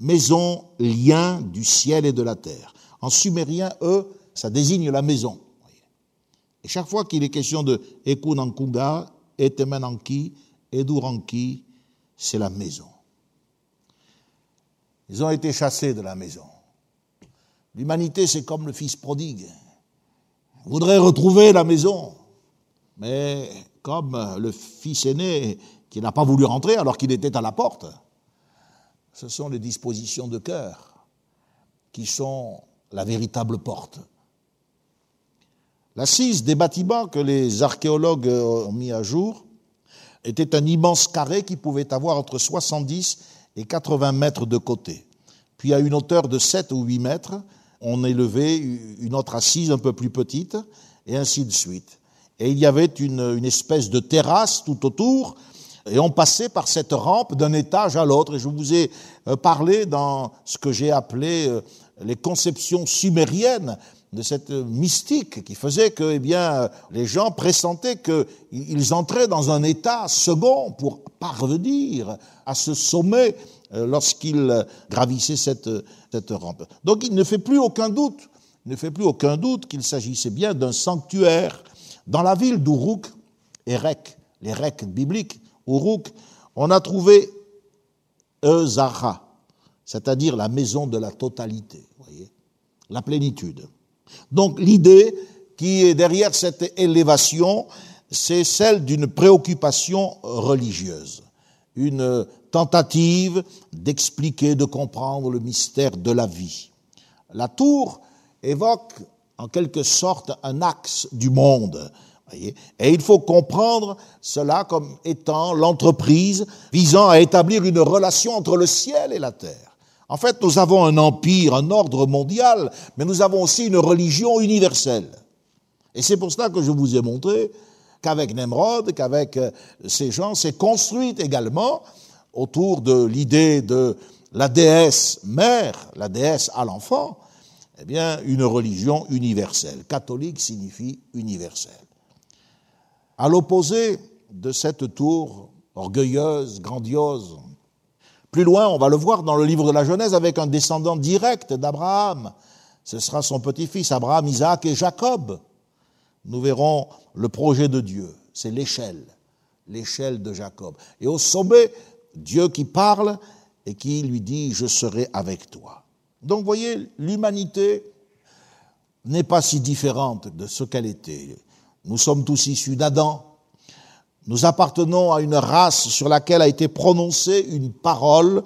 maison lien du ciel et de la terre. En sumérien, E, ça désigne la maison. Et chaque fois qu'il est question de Ekun Ankuga, Etemen Anki, Edur Anki, c'est la maison. Ils ont été chassés de la maison. L'humanité, c'est comme le fils prodigue. Il voudrait retrouver la maison. Mais comme le fils aîné qui n'a pas voulu rentrer alors qu'il était à la porte, ce sont les dispositions de cœur qui sont la véritable porte. L'assise des bâtiments que les archéologues ont mis à jour était un immense carré qui pouvait avoir entre 70 et 80 mètres de côté. Puis à une hauteur de 7 ou 8 mètres, on élevait une autre assise un peu plus petite, et ainsi de suite. Et il y avait une, espèce de terrasse tout autour, et on passait par cette rampe d'un étage à l'autre. Et je vous ai euh, parlé dans ce que j'ai appelé euh, les conceptions sumériennes de cette mystique qui faisait que eh bien, les gens pressentaient qu'ils entraient dans un état second pour parvenir à ce sommet euh, lorsqu'ils gravissaient cette, cette rampe. Donc il ne fait plus aucun doute, il ne fait plus aucun doute qu'il s'agissait bien d'un sanctuaire. Dans la ville d'Uruk, Erek, les Rek bibliques, Uruk, on a trouvé Ezara, c'est-à-dire la maison de la totalité, la plénitude. Donc l'idée qui est derrière cette élévation, c'est celle d'une préoccupation religieuse, une tentative d'expliquer, de comprendre le mystère de la vie. La tour évoque en quelque sorte un axe du monde. Et il faut comprendre cela comme étant l'entreprise visant à établir une relation entre le ciel et la terre. En fait, nous avons un empire, un ordre mondial, mais nous avons aussi une religion universelle. Et c'est pour cela que je vous ai montré qu'avec Nemrod, qu'avec euh, ces gens, c'est construite également autour de l'idée de la déesse mère, la déesse à l'enfant, eh bien, une religion universelle. Catholique signifie universel. À l'opposé de cette tour orgueilleuse, grandiose, plus loin, on va le voir dans le livre de la Genèse avec un descendant direct d'Abraham. Ce sera son petit-fils, Abraham, Isaac et Jacob. Nous verrons le projet de Dieu. C'est l'échelle, l'échelle de Jacob. Et au sommet, Dieu qui parle et qui lui dit, je serai avec toi. Donc, voyez, l'humanité n'est pas si différente de ce qu'elle était. Nous sommes tous issus d'Adam, nous appartenons à une race sur laquelle a été prononcée une parole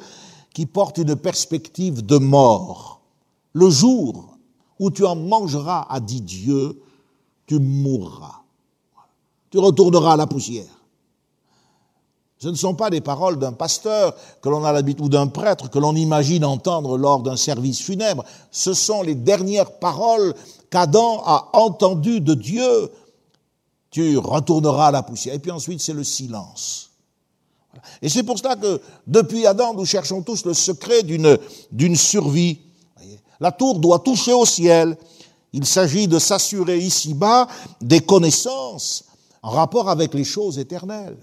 qui porte une perspective de mort. Le jour où tu en mangeras, a dit Dieu, tu mourras. Tu retourneras à la poussière. Ce ne sont pas des paroles d'un pasteur que l'on a l'habitude d'un prêtre que l'on imagine entendre lors d'un service funèbre. Ce sont les dernières paroles qu'Adam a entendues de Dieu tu retourneras à la poussière. Et puis ensuite, c'est le silence. Et c'est pour cela que depuis Adam, nous cherchons tous le secret d'une, survie. La tour doit toucher au ciel. Il s'agit de s'assurer ici-bas des connaissances en rapport avec les choses éternelles.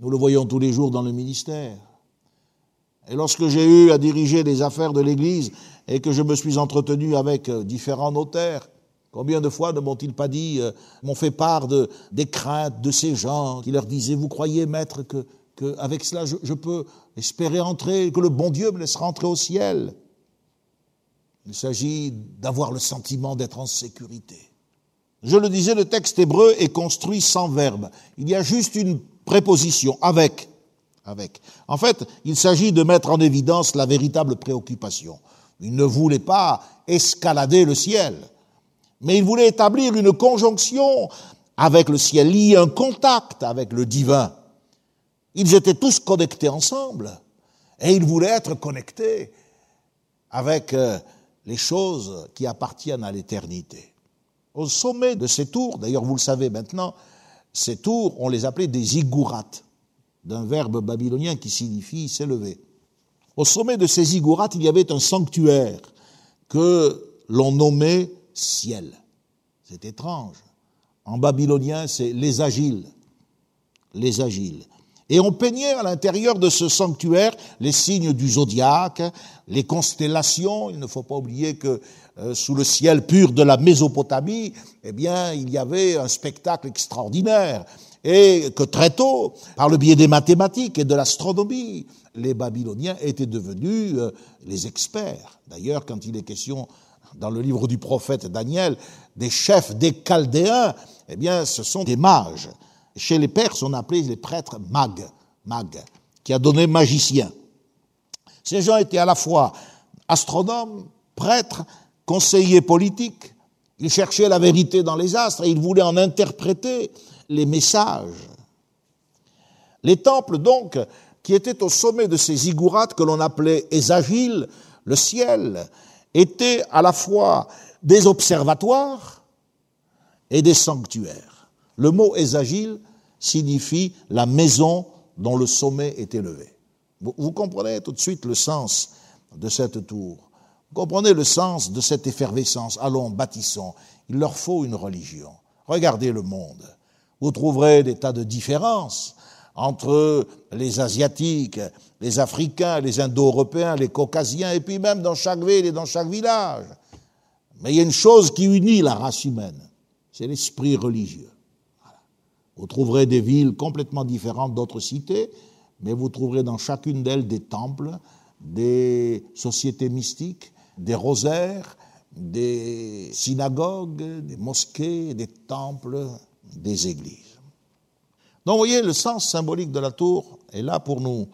Nous le voyons tous les jours dans le ministère. Et lorsque j'ai eu à diriger les affaires de l'Église et que je me suis entretenu avec euh, différents notaires, Combien de fois ne m'ont-ils pas dit, euh, m'ont fait part de, des craintes de ces gens qui leur disaient, vous croyez, maître, que, avec cela je, peux espérer entrer, que le bon Dieu me laissera entrer au ciel? Il s'agit d'avoir le sentiment d'être en sécurité. Je le disais, le texte hébreu est construit sans verbe. Il y a juste une préposition, avec. Avec. En fait, il s'agit de mettre en évidence la véritable préoccupation. Il ne voulait pas escalader le ciel mais il voulait établir une conjonction avec le ciel, lier un contact avec le divin. Ils étaient tous connectés ensemble. Et il voulait être connecté avec euh, les choses qui appartiennent à l'éternité. Au sommet de ces tours, d'ailleurs vous le savez maintenant, ces tours, on les appelait des ziggourats, d'un verbe babylonien qui signifie s'élever. Au sommet de ces ziggourats, il y avait un sanctuaire que l'on nommait ciel. C'est étrange. En babylonien, c'est les agiles. Les agiles. Et on peignait à l'intérieur de ce sanctuaire les signes du zodiaque, les constellations. Il ne faut pas oublier que euh, sous le ciel pur de la Mésopotamie, eh bien, il y avait un spectacle extraordinaire. Et que très tôt, par le biais des mathématiques et de l'astronomie, les Babyloniens étaient devenus euh, les experts. D'ailleurs, quand il est question dans le livre du prophète Daniel des chefs des Chaldéens, eh bien, ce sont des mages. Chez les Perses, on appelait les prêtres mag, mag, qui a donné magicien. Ces gens étaient à la fois astronomes, prêtres, conseillers politiques. Ils cherchaient la vérité dans les astres et ils voulaient en interpréter les messages. Les temples, donc, qui étaient au sommet de ces ziggourats que l'on appelait Ésagiles, le ciel, étaient à la fois des observatoires et des sanctuaires. Le mot Ésagile signifie la maison dont le sommet est élevé. Vous, comprenez tout de suite le sens de cette tour. Vous comprenez le sens de cette effervescence. Allons, bâtissons. Il leur faut une religion. Regardez le monde. Vous trouverez des tas de différences entre les Asiatiques, les Africains, les Indo-Européens, les Caucasiens, et puis même dans chaque ville et dans chaque village. Mais il y a une chose qui unit la race humaine, c'est l'esprit religieux. Vous trouverez des villes complètement différentes d'autres cités, mais vous trouverez dans chacune d'elles des temples, des sociétés mystiques, des rosaires, des synagogues, des mosquées, des temples, des églises. Donc vous voyez, le sens symbolique de la tour est là pour nous,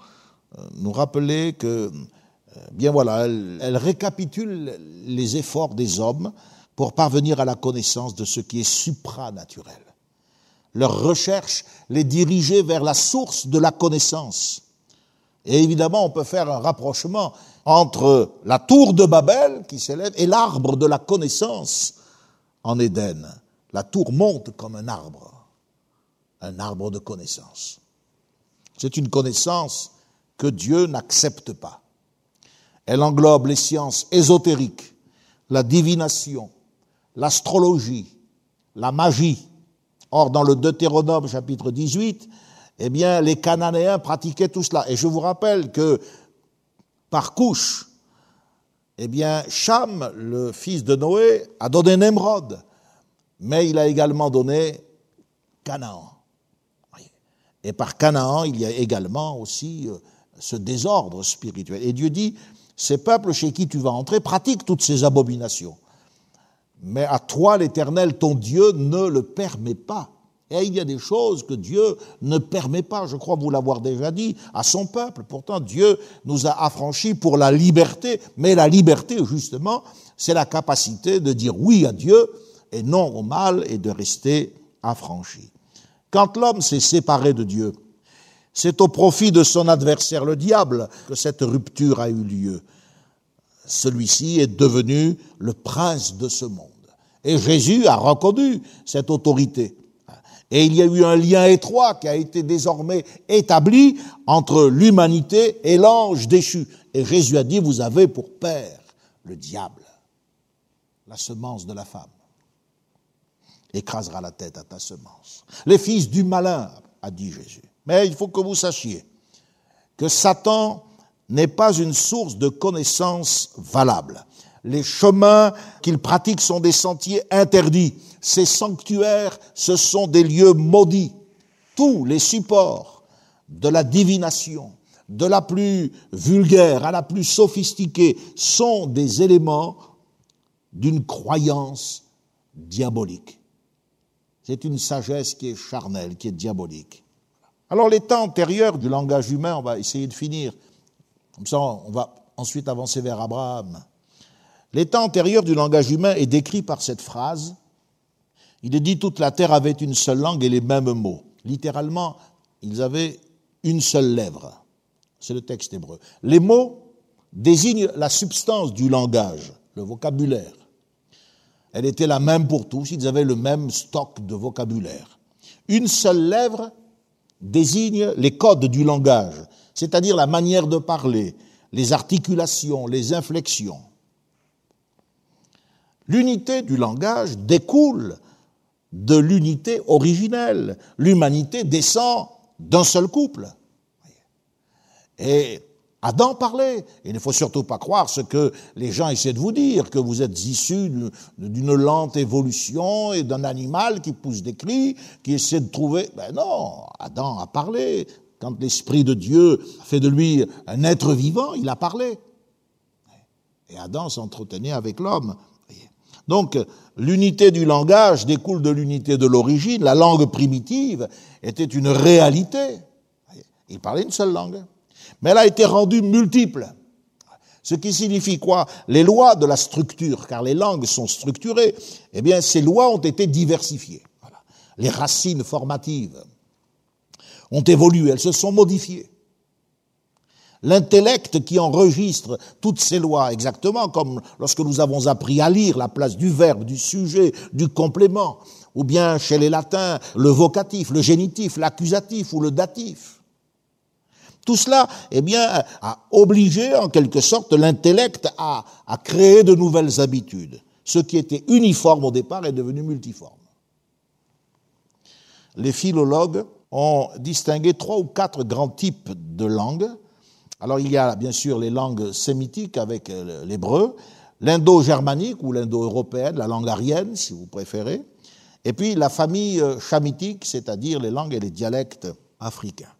euh, nous rappeler que, euh, bien voilà, elle récapitule les efforts des hommes pour parvenir à la connaissance de ce qui est supranaturel leur recherche les diriger vers la source de la connaissance. Et évidemment, on peut faire un rapprochement entre la tour de Babel qui s'élève et l'arbre de la connaissance en Éden. La tour monte comme un arbre, un arbre de connaissance. C'est une connaissance que Dieu n'accepte pas. Elle englobe les sciences ésotériques, la divination, l'astrologie, la magie, Or, dans le Deutéronome chapitre 18, eh bien, les Cananéens pratiquaient tout cela. Et je vous rappelle que, par couche, eh bien, Cham, le fils de Noé, a donné Nemrod, mais il a également donné Canaan. Et par Canaan, il y a également aussi euh, ce désordre spirituel. Et Dieu dit, ces peuples chez qui tu vas entrer pratiquent toutes ces abominations. Mais à toi, l'Éternel, ton Dieu, ne le permet pas. Et il y a des choses que Dieu ne permet pas, je crois vous l'avoir déjà dit, à son peuple. Pourtant, Dieu nous a affranchis pour la liberté, mais la liberté, justement, c'est la capacité de dire oui à Dieu et non au mal et de rester affranchi. Quand l'homme s'est séparé de Dieu, c'est au profit de son adversaire, le diable, que cette rupture a eu lieu. Celui-ci est devenu le prince de ce monde. Et Jésus a reconnu cette autorité. Et il y a eu un lien étroit qui a été désormais établi entre l'humanité et l'ange déchu. Et Jésus a dit, vous avez pour père le diable, la semence de la femme, écrasera la tête à ta semence. Les fils du malin, a dit Jésus. Mais il faut que vous sachiez que Satan n'est pas une source de connaissances valables. Les chemins qu'il pratique sont des sentiers interdits. Ces sanctuaires, ce sont des lieux maudits. Tous les supports de la divination, de la plus vulgaire à la plus sophistiquée, sont des éléments d'une croyance diabolique. C'est une sagesse qui est charnelle, qui est diabolique. Alors les temps antérieurs du langage humain, on va essayer de finir. Comme ça, on va ensuite avancer vers Abraham. L'état antérieur du langage humain est décrit par cette phrase. Il est dit toute la terre avait une seule langue et les mêmes mots. Littéralement, ils avaient une seule lèvre. C'est le texte hébreu. Les mots désignent la substance du langage, le vocabulaire. Elle était la même pour tous, ils avaient le même stock de vocabulaire. Une seule lèvre désigne les codes du langage, c'est-à-dire la manière de parler, les articulations, les inflexions. L'unité du langage découle de l'unité originelle. L'humanité descend d'un seul couple. Adam parlait. Il ne faut surtout pas croire ce que les gens essaient de vous dire, que vous êtes issus d'une lente évolution et d'un animal qui pousse des cris, qui essaie de trouver. Ben non, Adam a parlé. Quand l'Esprit de Dieu fait de lui un être vivant, il a parlé. Et Adam s'entretenait avec l'homme. Donc, l'unité du langage découle de l'unité de l'origine. La langue primitive était une réalité. Il parlait une seule langue mais elle a été rendue multiple. Ce qui signifie quoi? Les lois de la structure, car les langues sont structurées, eh bien, ces lois ont été diversifiées. Les racines formatives ont évolué, elles se sont modifiées. L'intellect qui enregistre toutes ces lois exactement, comme lorsque nous avons appris à lire la place du verbe, du sujet, du complément, ou bien chez les latins, le vocatif, le génitif, l'accusatif ou le datif. Tout cela, eh a obligé en quelque sorte l'intellect à, à créer de nouvelles habitudes. Ce qui était uniforme au départ est devenu multiforme. Les philologues ont distingué trois ou quatre grands types de langues. Alors il y a bien sûr les langues sémitiques avec euh, l'hébreu, l'indo-germanique ou l'indo-européenne, la langue arienne si vous préférez, et puis la famille euh, chamitique, c'est-à-dire les langues et les dialectes africains.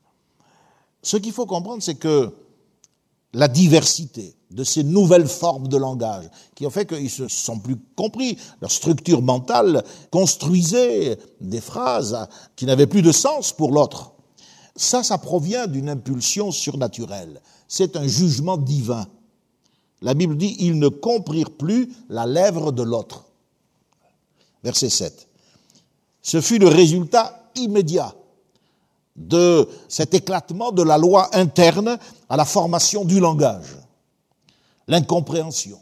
Ce qu'il faut comprendre, c'est que la diversité de ces nouvelles formes de langage, qui ont fait qu'ils se sont plus compris, leur structure mentale construisait des phrases qui n'avaient plus de sens pour l'autre. Ça, ça provient d'une impulsion surnaturelle. C'est un jugement divin. La Bible dit, ils ne comprirent plus la lèvre de l'autre. Verset 7. Ce fut le résultat immédiat de cet éclatement de la loi interne à la formation du langage. L'incompréhension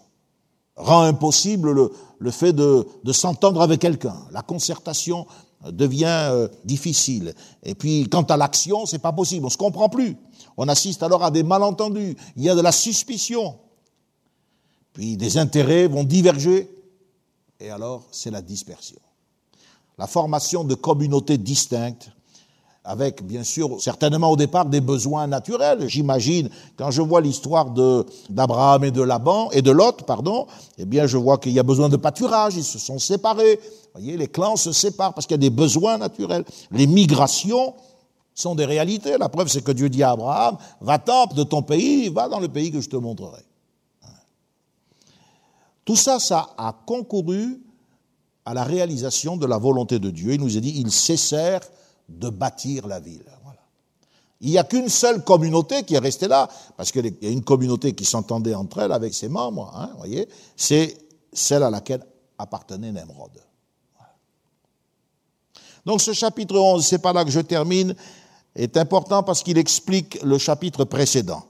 rend impossible le, fait de, s'entendre avec quelqu'un. La concertation devient euh, difficile. Et puis, quant à l'action, c'est pas possible. On se comprend plus. On assiste alors à des malentendus. Il y a de la suspicion. Puis des intérêts vont diverger. Et alors, c'est la dispersion. La formation de communautés distinctes avec bien sûr certainement au départ des besoins naturels. J'imagine quand je vois l'histoire d'Abraham et de Laban et de Lot, pardon, eh bien je vois qu'il y a besoin de pâturage, ils se sont séparés. Vous voyez, les clans se séparent parce qu'il y a des besoins naturels. Les migrations sont des réalités. La preuve c'est que Dieu dit à Abraham "Va-t'en de ton pays, va dans le pays que je te montrerai." Tout ça ça a concouru à la réalisation de la volonté de Dieu. Il nous a dit "Ils cessèrent de bâtir la ville. Il n'y a qu'une seule communauté qui est restée là, parce qu'il y a une communauté qui s'entendait entre elles avec ses membres, hein, c'est celle à laquelle appartenait Nemrod. Donc ce chapitre 11, c'est pas là que je termine, est important parce qu'il explique le chapitre précédent.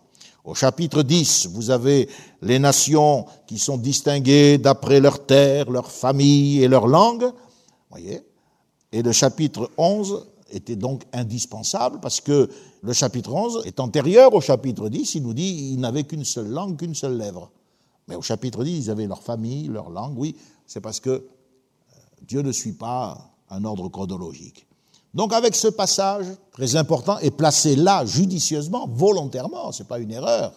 Au chapitre 10, vous avez les nations qui sont distinguées d'après leur terre, leur famille et leur langue. Et le chapitre 11 était donc indispensable parce que le chapitre 11 est antérieur au chapitre 10. Il nous dit qu'ils n'avaient qu'une seule langue, qu'une seule lèvre. Mais au chapitre 10, ils avaient leur famille, leur langue. Oui, c'est parce que euh, Dieu ne suit pas un ordre chronologique. Donc avec ce passage très important et placé là judicieusement, volontairement, ce n'est pas une erreur,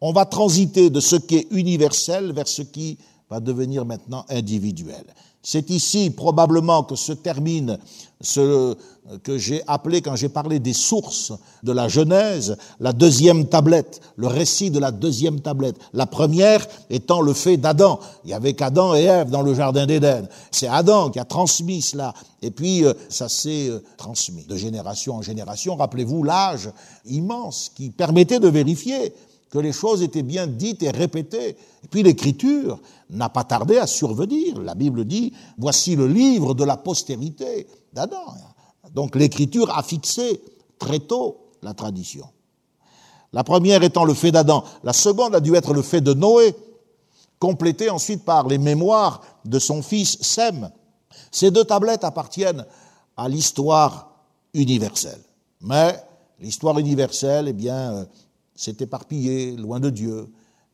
on va transiter de ce qui est universel vers ce qui va devenir maintenant individuel. C'est ici probablement que se termine ce que j'ai appelé, quand j'ai parlé des sources de la Genèse, la deuxième tablette, le récit de la deuxième tablette. La première étant le fait d'Adam. Il y avait qu'Adam et Ève dans le Jardin d'Éden. C'est Adam qui a transmis cela. Et puis, euh, ça s'est euh, transmis de génération en génération. Rappelez-vous l'âge immense qui permettait de vérifier que les choses étaient bien dites et répétées. Et puis l'écriture n'a pas tardé à survenir. La Bible dit, voici le livre de la postérité d'Adam. Donc l'écriture a fixé très tôt la tradition. La première étant le fait d'Adam. La seconde a dû être le fait de Noé, complété ensuite par les mémoires de son fils Sem. Ces deux tablettes appartiennent à l'histoire universelle. Mais l'histoire universelle, eh bien, euh, s'est éparpillée loin de Dieu.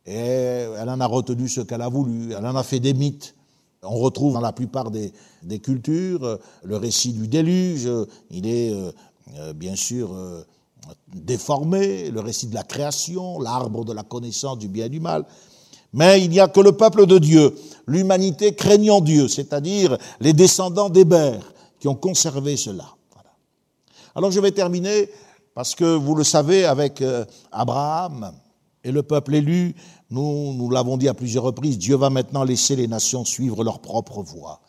Et elle en a retenu ce qu'elle a voulu. Elle en a fait des mythes. On retrouve dans la plupart des, cultures euh, le récit du déluge. Il est euh, bien sûr déformé, le récit de la création, l'arbre de la connaissance du bien et du mal. Mais il n'y a que le peuple de Dieu, l'humanité craignant Dieu, c'est-à-dire les descendants d'Hébert, qui ont conservé cela. Alors je vais terminer, parce que vous le savez, avec euh, Abraham et le peuple élu, nous, nous l'avons dit à plusieurs reprises, Dieu va maintenant laisser les nations suivre leur propre voie.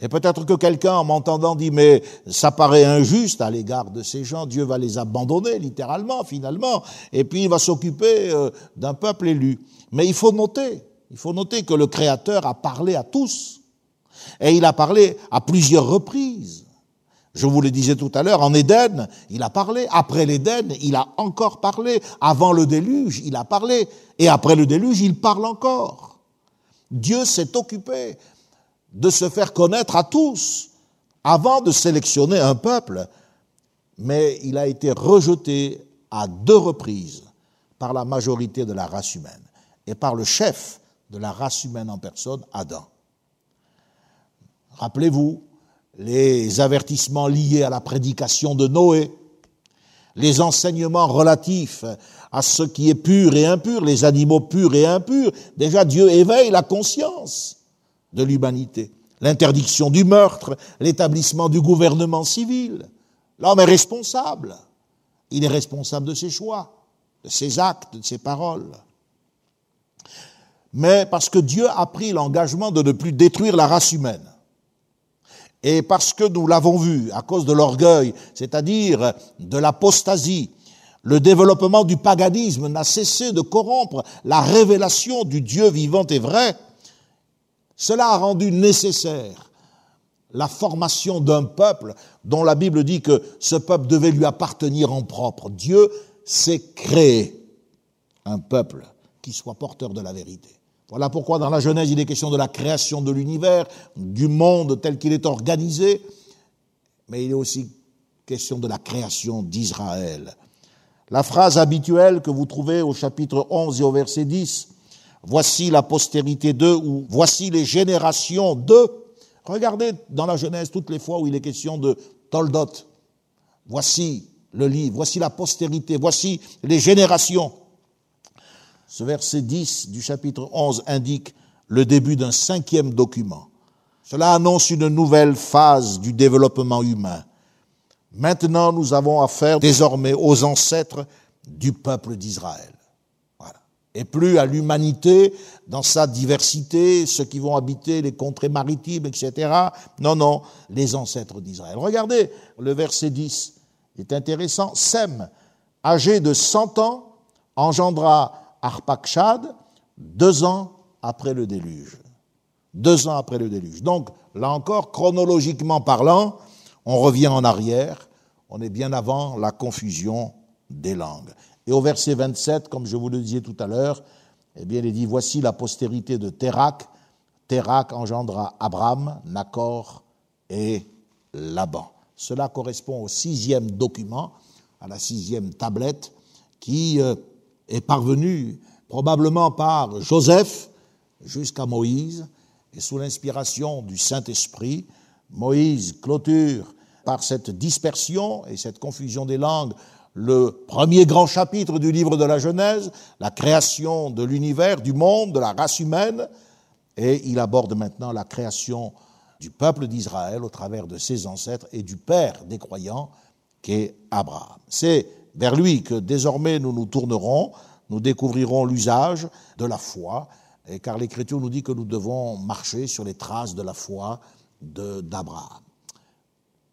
Et peut-être que quelqu'un, en m'entendant, dit, mais ça paraît injuste à l'égard de ces gens, Dieu va les abandonner, littéralement, finalement, et puis il va s'occuper euh, d'un peuple élu. Mais il faut noter, il faut noter que le Créateur a parlé à tous, et il a parlé à plusieurs reprises. Je vous le disais tout à l'heure, en Éden, il a parlé. Après l'Éden, il a encore parlé. Avant le déluge, il a parlé. Et après le déluge, il parle encore. Dieu s'est occupé de se faire connaître à tous avant de sélectionner un peuple, mais il a été rejeté à deux reprises par la majorité de la race humaine et par le chef de la race humaine en personne, Adam. Rappelez-vous les avertissements liés à la prédication de Noé, les enseignements relatifs à ce qui est pur et impur, les animaux purs et impurs. Déjà, Dieu éveille la conscience de l'humanité. L'interdiction du meurtre, l'établissement du gouvernement civil. L'homme est responsable. Il est responsable de ses choix, de ses actes, de ses paroles. Mais parce que Dieu a pris l'engagement de ne plus détruire la race humaine, et parce que nous l'avons vu, à cause de l'orgueil, c'est-à-dire de l'apostasie, le développement du paganisme n'a cessé de corrompre la révélation du Dieu vivant et vrai, cela a rendu nécessaire la formation d'un peuple dont la Bible dit que ce peuple devait lui appartenir en propre. Dieu s'est créé un peuple qui soit porteur de la vérité. Voilà pourquoi dans la Genèse, il est question de la création de l'univers, du monde tel qu'il est organisé, mais il est aussi question de la création d'Israël. La phrase habituelle que vous trouvez au chapitre 11 et au verset 10, voici la postérité d'eux ou voici les générations d'eux. Regardez dans la Genèse toutes les fois où il est question de Toldot. Voici le livre, voici la postérité, voici les générations. Ce verset 10 du chapitre 11 indique le début d'un cinquième document. Cela annonce une nouvelle phase du développement humain. Maintenant, nous avons affaire désormais aux ancêtres du peuple d'Israël et plus à l'humanité dans sa diversité, ceux qui vont habiter les contrées maritimes, etc. Non, non, les ancêtres d'Israël. Regardez le verset 10, est intéressant. Sem, âgé de 100 ans, engendra Arpakshad deux ans après le déluge. Deux ans après le déluge. Donc, là encore, chronologiquement parlant, on revient en arrière, on est bien avant la confusion des langues. Et au verset 27, comme je vous le disais tout à l'heure, eh bien, il est dit, voici la postérité de Térac. Térac engendra Abraham, Nacor et Laban. Cela correspond au sixième document, à la sixième tablette, qui euh, est parvenue probablement par Joseph jusqu'à Moïse, et sous l'inspiration du Saint-Esprit, Moïse clôture par cette dispersion et cette confusion des langues le premier grand chapitre du livre de la Genèse, la création de l'univers, du monde, de la race humaine, et il aborde maintenant la création du peuple d'Israël au travers de ses ancêtres et du père des croyants, qu'est Abraham. C'est vers lui que désormais nous nous tournerons, nous découvrirons l'usage de la foi, car l'Écriture nous dit que nous devons marcher sur les traces de la foi d'Abraham.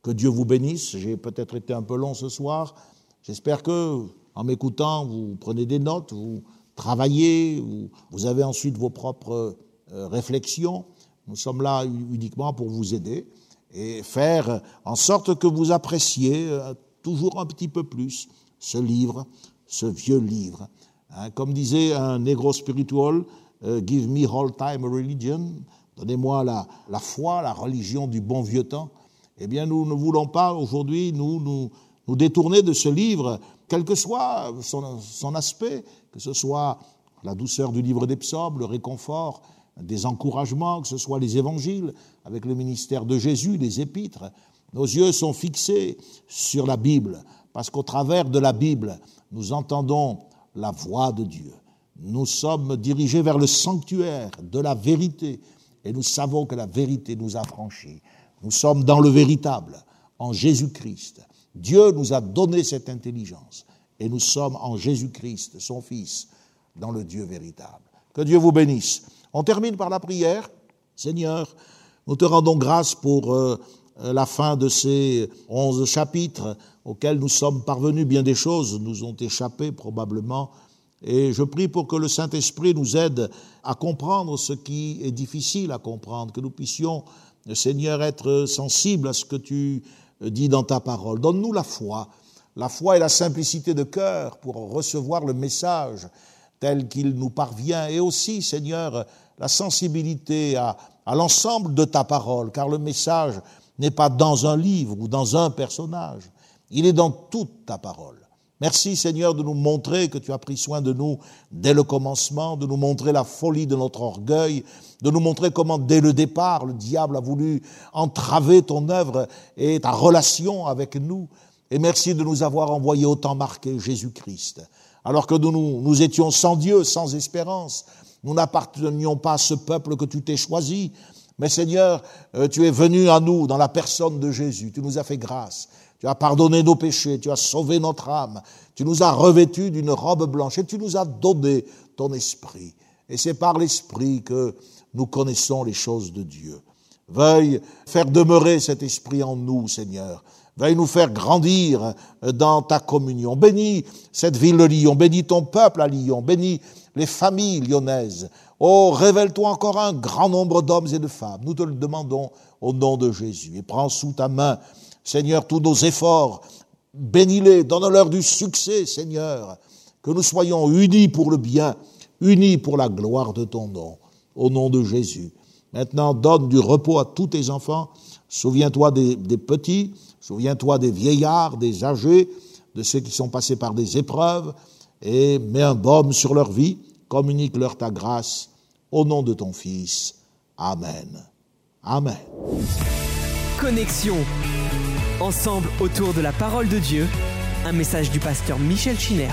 Que Dieu vous bénisse, j'ai peut-être été un peu long ce soir, J'espère que, en m'écoutant, vous prenez des notes, vous travaillez, vous, avez ensuite vos propres euh, réflexions. Nous sommes là uniquement pour vous aider et faire en sorte que vous appréciez euh, toujours un petit peu plus ce livre, ce vieux livre. Hein, comme disait un négro spiritual, euh, Give me all time religion, donnez-moi la, la, foi, la religion du bon vieux temps. Eh bien, nous ne voulons pas aujourd'hui nous, nous, nous, détourner de ce livre, quel que soit son, son, aspect, que ce soit la douceur du livre des psaumes, le réconfort, des encouragements, que ce soit les évangiles, avec le ministère de Jésus, les épîtres. Nos yeux sont fixés sur la Bible, parce qu'au travers de la Bible, nous entendons la voix de Dieu. Nous sommes dirigés vers le sanctuaire de la vérité et nous savons que la vérité nous a franchis. Nous sommes dans le véritable, en Jésus-Christ. Dieu nous a donné cette intelligence et nous sommes en Jésus-Christ, son Fils, dans le Dieu véritable. Que Dieu vous bénisse. On termine par la prière. Seigneur, nous te rendons grâce pour euh, la fin de ces onze chapitres auxquels nous sommes parvenus. Bien des choses nous ont échappé probablement. Et je prie pour que le Saint-Esprit nous aide à comprendre ce qui est difficile à comprendre, que nous puissions, Seigneur, être sensibles à ce que tu dis dans ta parole. Donne-nous la foi, la foi et la simplicité de cœur pour recevoir le message tel qu'il nous parvient, et aussi, Seigneur, la sensibilité à, à l'ensemble de ta parole, car le message n'est pas dans un livre ou dans un personnage, il est dans toute ta parole. Merci Seigneur de nous montrer que tu as pris soin de nous dès le commencement, de nous montrer la folie de notre orgueil, de nous montrer comment dès le départ le diable a voulu entraver ton œuvre et ta relation avec nous. Et merci de nous avoir envoyé autant marqué Jésus-Christ. Alors que nous, nous étions sans Dieu, sans espérance, nous n'appartenions pas à ce peuple que tu t'es choisi, mais Seigneur, euh, tu es venu à nous dans la personne de Jésus, tu nous as fait grâce. Tu as pardonné nos péchés, tu as sauvé notre âme, tu nous as revêtus d'une robe blanche et tu nous as donné ton esprit. Et c'est par l'esprit que nous connaissons les choses de Dieu. Veuille faire demeurer cet esprit en nous, Seigneur. Veuille nous faire grandir dans ta communion. Bénis cette ville de Lyon, bénis ton peuple à Lyon, bénis les familles lyonnaises. Oh, révèle-toi encore un grand nombre d'hommes et de femmes. Nous te le demandons au nom de Jésus. Et prends sous ta main Seigneur, tous nos efforts, bénis-les, donne-leur du succès, Seigneur, que nous soyons unis pour le bien, unis pour la gloire de ton nom, au nom de Jésus. Maintenant, donne du repos à tous tes enfants. Souviens-toi des, des, petits, souviens-toi des vieillards, des âgés, de ceux qui sont passés par des épreuves, et mets un baume sur leur vie, communique-leur ta grâce, au nom de ton Fils. Amen. Amen. Connexion. Ensemble autour de la parole de Dieu, un message du pasteur Michel Chiner.